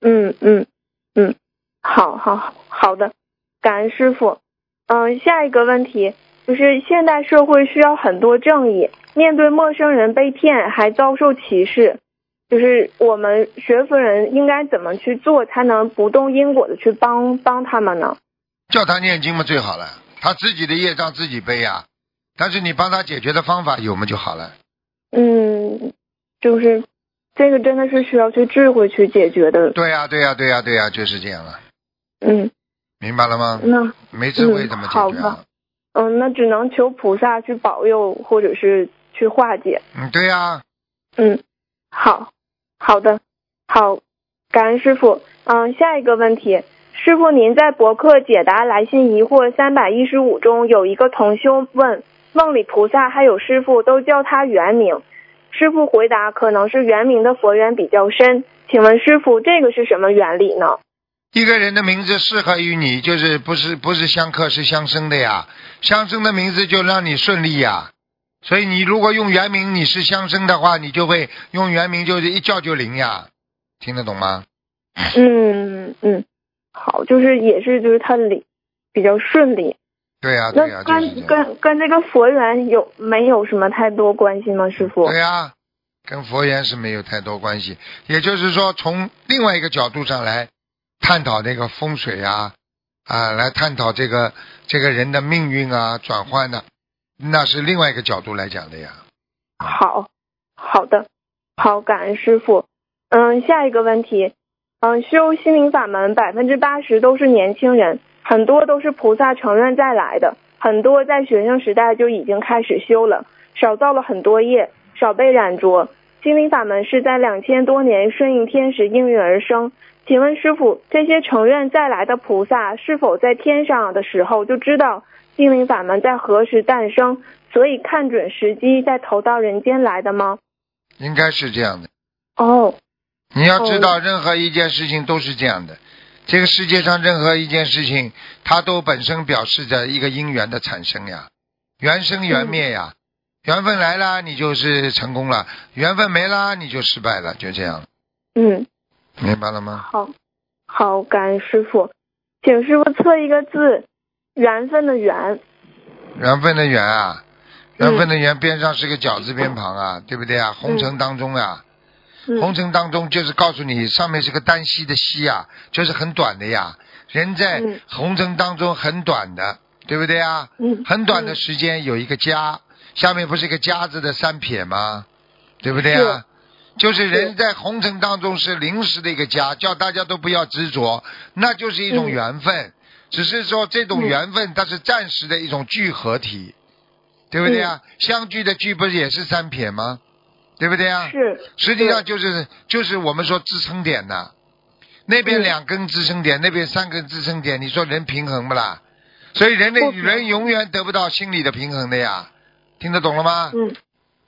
嗯嗯嗯，好好好的，感恩师傅。嗯，下一个问题就是现代社会需要很多正义，面对陌生人被骗还遭受歧视，就是我们学佛人应该怎么去做才能不动因果的去帮帮他们呢？叫他念经嘛最好了，他自己的业障自己背呀。但是你帮他解决的方法有嘛就好了。嗯，就是这个真的是需要去智慧去解决的。对呀、对呀、对呀、对呀、就是这样了，嗯，明白了吗？那没智慧怎么解决啊？嗯，那只能求菩萨去保佑，或者是去化解。嗯，对呀、嗯，好，好的，好，感恩师傅。嗯，下一个问题，师傅您在博客解答来信疑惑三百一十五中有一个同修问，梦里菩萨还有师傅都叫他原名，师傅回答可能是原名的佛缘比较深，请问师傅这个是什么原理呢？一个人的名字适合于你，就是不是不是相克是相生的呀，相生的名字就让你顺利呀。所以你如果用原名，你是相生的话，你就会用原名，就是一叫就灵呀，听得懂吗？嗯嗯，好，就是也是就是他理比较顺利。对呀、对呀、那跟、就是。跟跟这个佛缘有没有什么太多关系吗，师傅？对呀、跟佛缘是没有太多关系。也就是说，从另外一个角度上来探讨这个风水啊，啊，来探讨这个这个人的命运啊转换的，那是另外一个角度来讲的呀。好，好的，好，感恩师傅。嗯，下一个问题，嗯，修心灵法门百分之八十都是年轻人，很多都是菩萨承认再来的，很多在学生时代就已经开始修了，少造了很多业，少被染着。心灵法门是在两千多年顺应天时应运而生。请问师傅，这些承认再来的菩萨是否在天上的时候就知道心灵法门在何时诞生，所以看准时机再投到人间来的吗？应该是这样的。哦，你要知道，任何一件事情都是这样的。这个世界上任何一件事情，它都本身表示着一个因缘的产生呀，缘生缘灭呀。缘分来了，你就是成功了；缘分没了，你就失败了，就这样。嗯，明白了吗？好，好，感恩师傅，请师傅测一个字，缘分的缘。缘分的缘啊，缘分的缘边上是个绞字边旁啊，对不对啊？红尘当中啊，红尘当中就是告诉你，上面是个单膝的膝啊，就是很短的呀。人在红尘当中很短的，对不对啊？嗯，很短的时间有一个家，下面不是一个家字的三撇吗？对不对啊？就是人在红尘当中是临时的一个家，叫大家都不要执着，那就是一种缘分。只是说这种缘分它是暂时的一种聚合体，对不对啊？相聚的聚不是也是三撇吗？对不对啊？是。实际上就是就是我们说支撑点呐，那边两根支撑点，那边三根支撑点，你说人平衡不啦？所以人的人永远得不到心理的平衡的呀，听得懂了吗？嗯。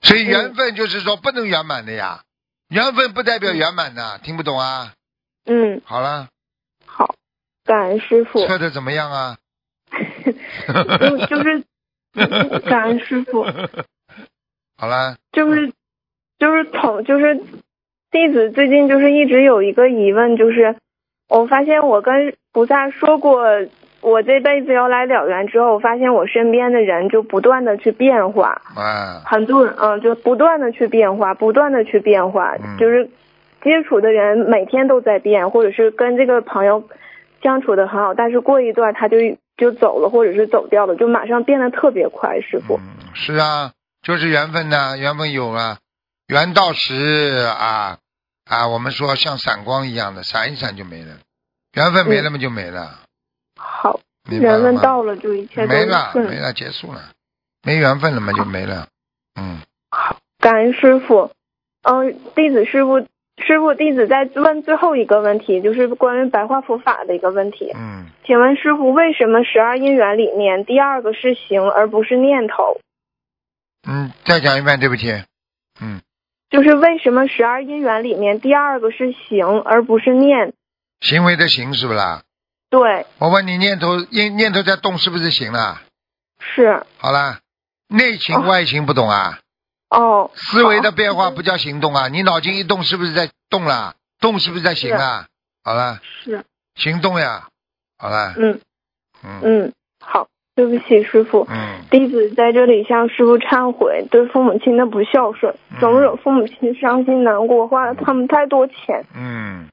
所以缘分就是说不能圆满的呀，缘分不代表圆满的，听不懂啊？嗯。好了。好，感恩师傅。测的怎么样啊？就就是感恩师傅。好了。就是就是同就是弟子最近就是一直有一个疑问，就是我发现我跟菩萨说过。我这辈子要来了缘之后，我发现我身边的人就不断的去变化，啊，很多人嗯，就不断的去变化，不断的去变化，就是接触的人每天都在变，或者是跟这个朋友相处的很好，但是过一段他就就走了，或者是走掉了，就马上变得特别快，师傅。是啊，就是缘分呐，缘分有啊，缘到时啊啊，我们说像闪光一样的，闪一闪就没了，缘分没了嘛就没了。好，缘分到了就一切都没了，没了，结束了，没缘分了嘛就没了。嗯，好，感恩师傅。嗯，弟子师傅，师傅弟子再问最后一个问题，就是关于白话佛法的一个问题。嗯，请问师傅，为什么十二因缘里面第二个是行而不是念头？嗯，再讲一遍，对不起。嗯，就是为什么十二因缘里面第二个是行而不是念？行为的行是不啦？对，我问你，念头念念头在动，是不是行了？是。好了，内情外情不懂啊？哦。思维的变化不叫行动啊！你脑筋一动，是不是在动了？动是不是在行啊？好了。是。行动呀，好了。嗯。嗯。嗯，好，对不起，师傅。嗯。弟子在这里向师傅忏悔，对父母亲的不孝顺，总惹父母亲伤心难过，花了他们太多钱。嗯。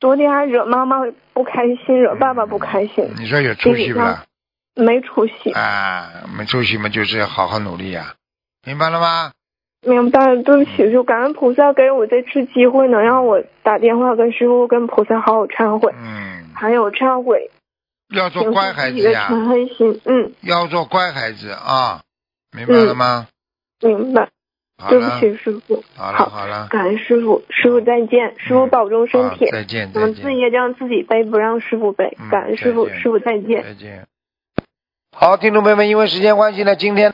昨天还惹妈妈不开心，惹爸爸不开心。你说有出息不啦？没出息。啊，没出息嘛，就是要好好努力呀，明白了吗？明白了，对不起，就感恩菩萨给我这次机会，能让我打电话跟师傅、跟菩萨好好忏悔。嗯。还有忏悔。要做乖孩子呀。陈黑心，嗯。要做乖孩子啊，明白了吗？明白。对不起，师傅。好了好了，感恩师傅，师傅再见，师傅保重身体。再见我们自己也让自己背，不让师傅背。感恩师傅，师傅再见。再见。好，听众朋友们，因为时间关系呢，今天。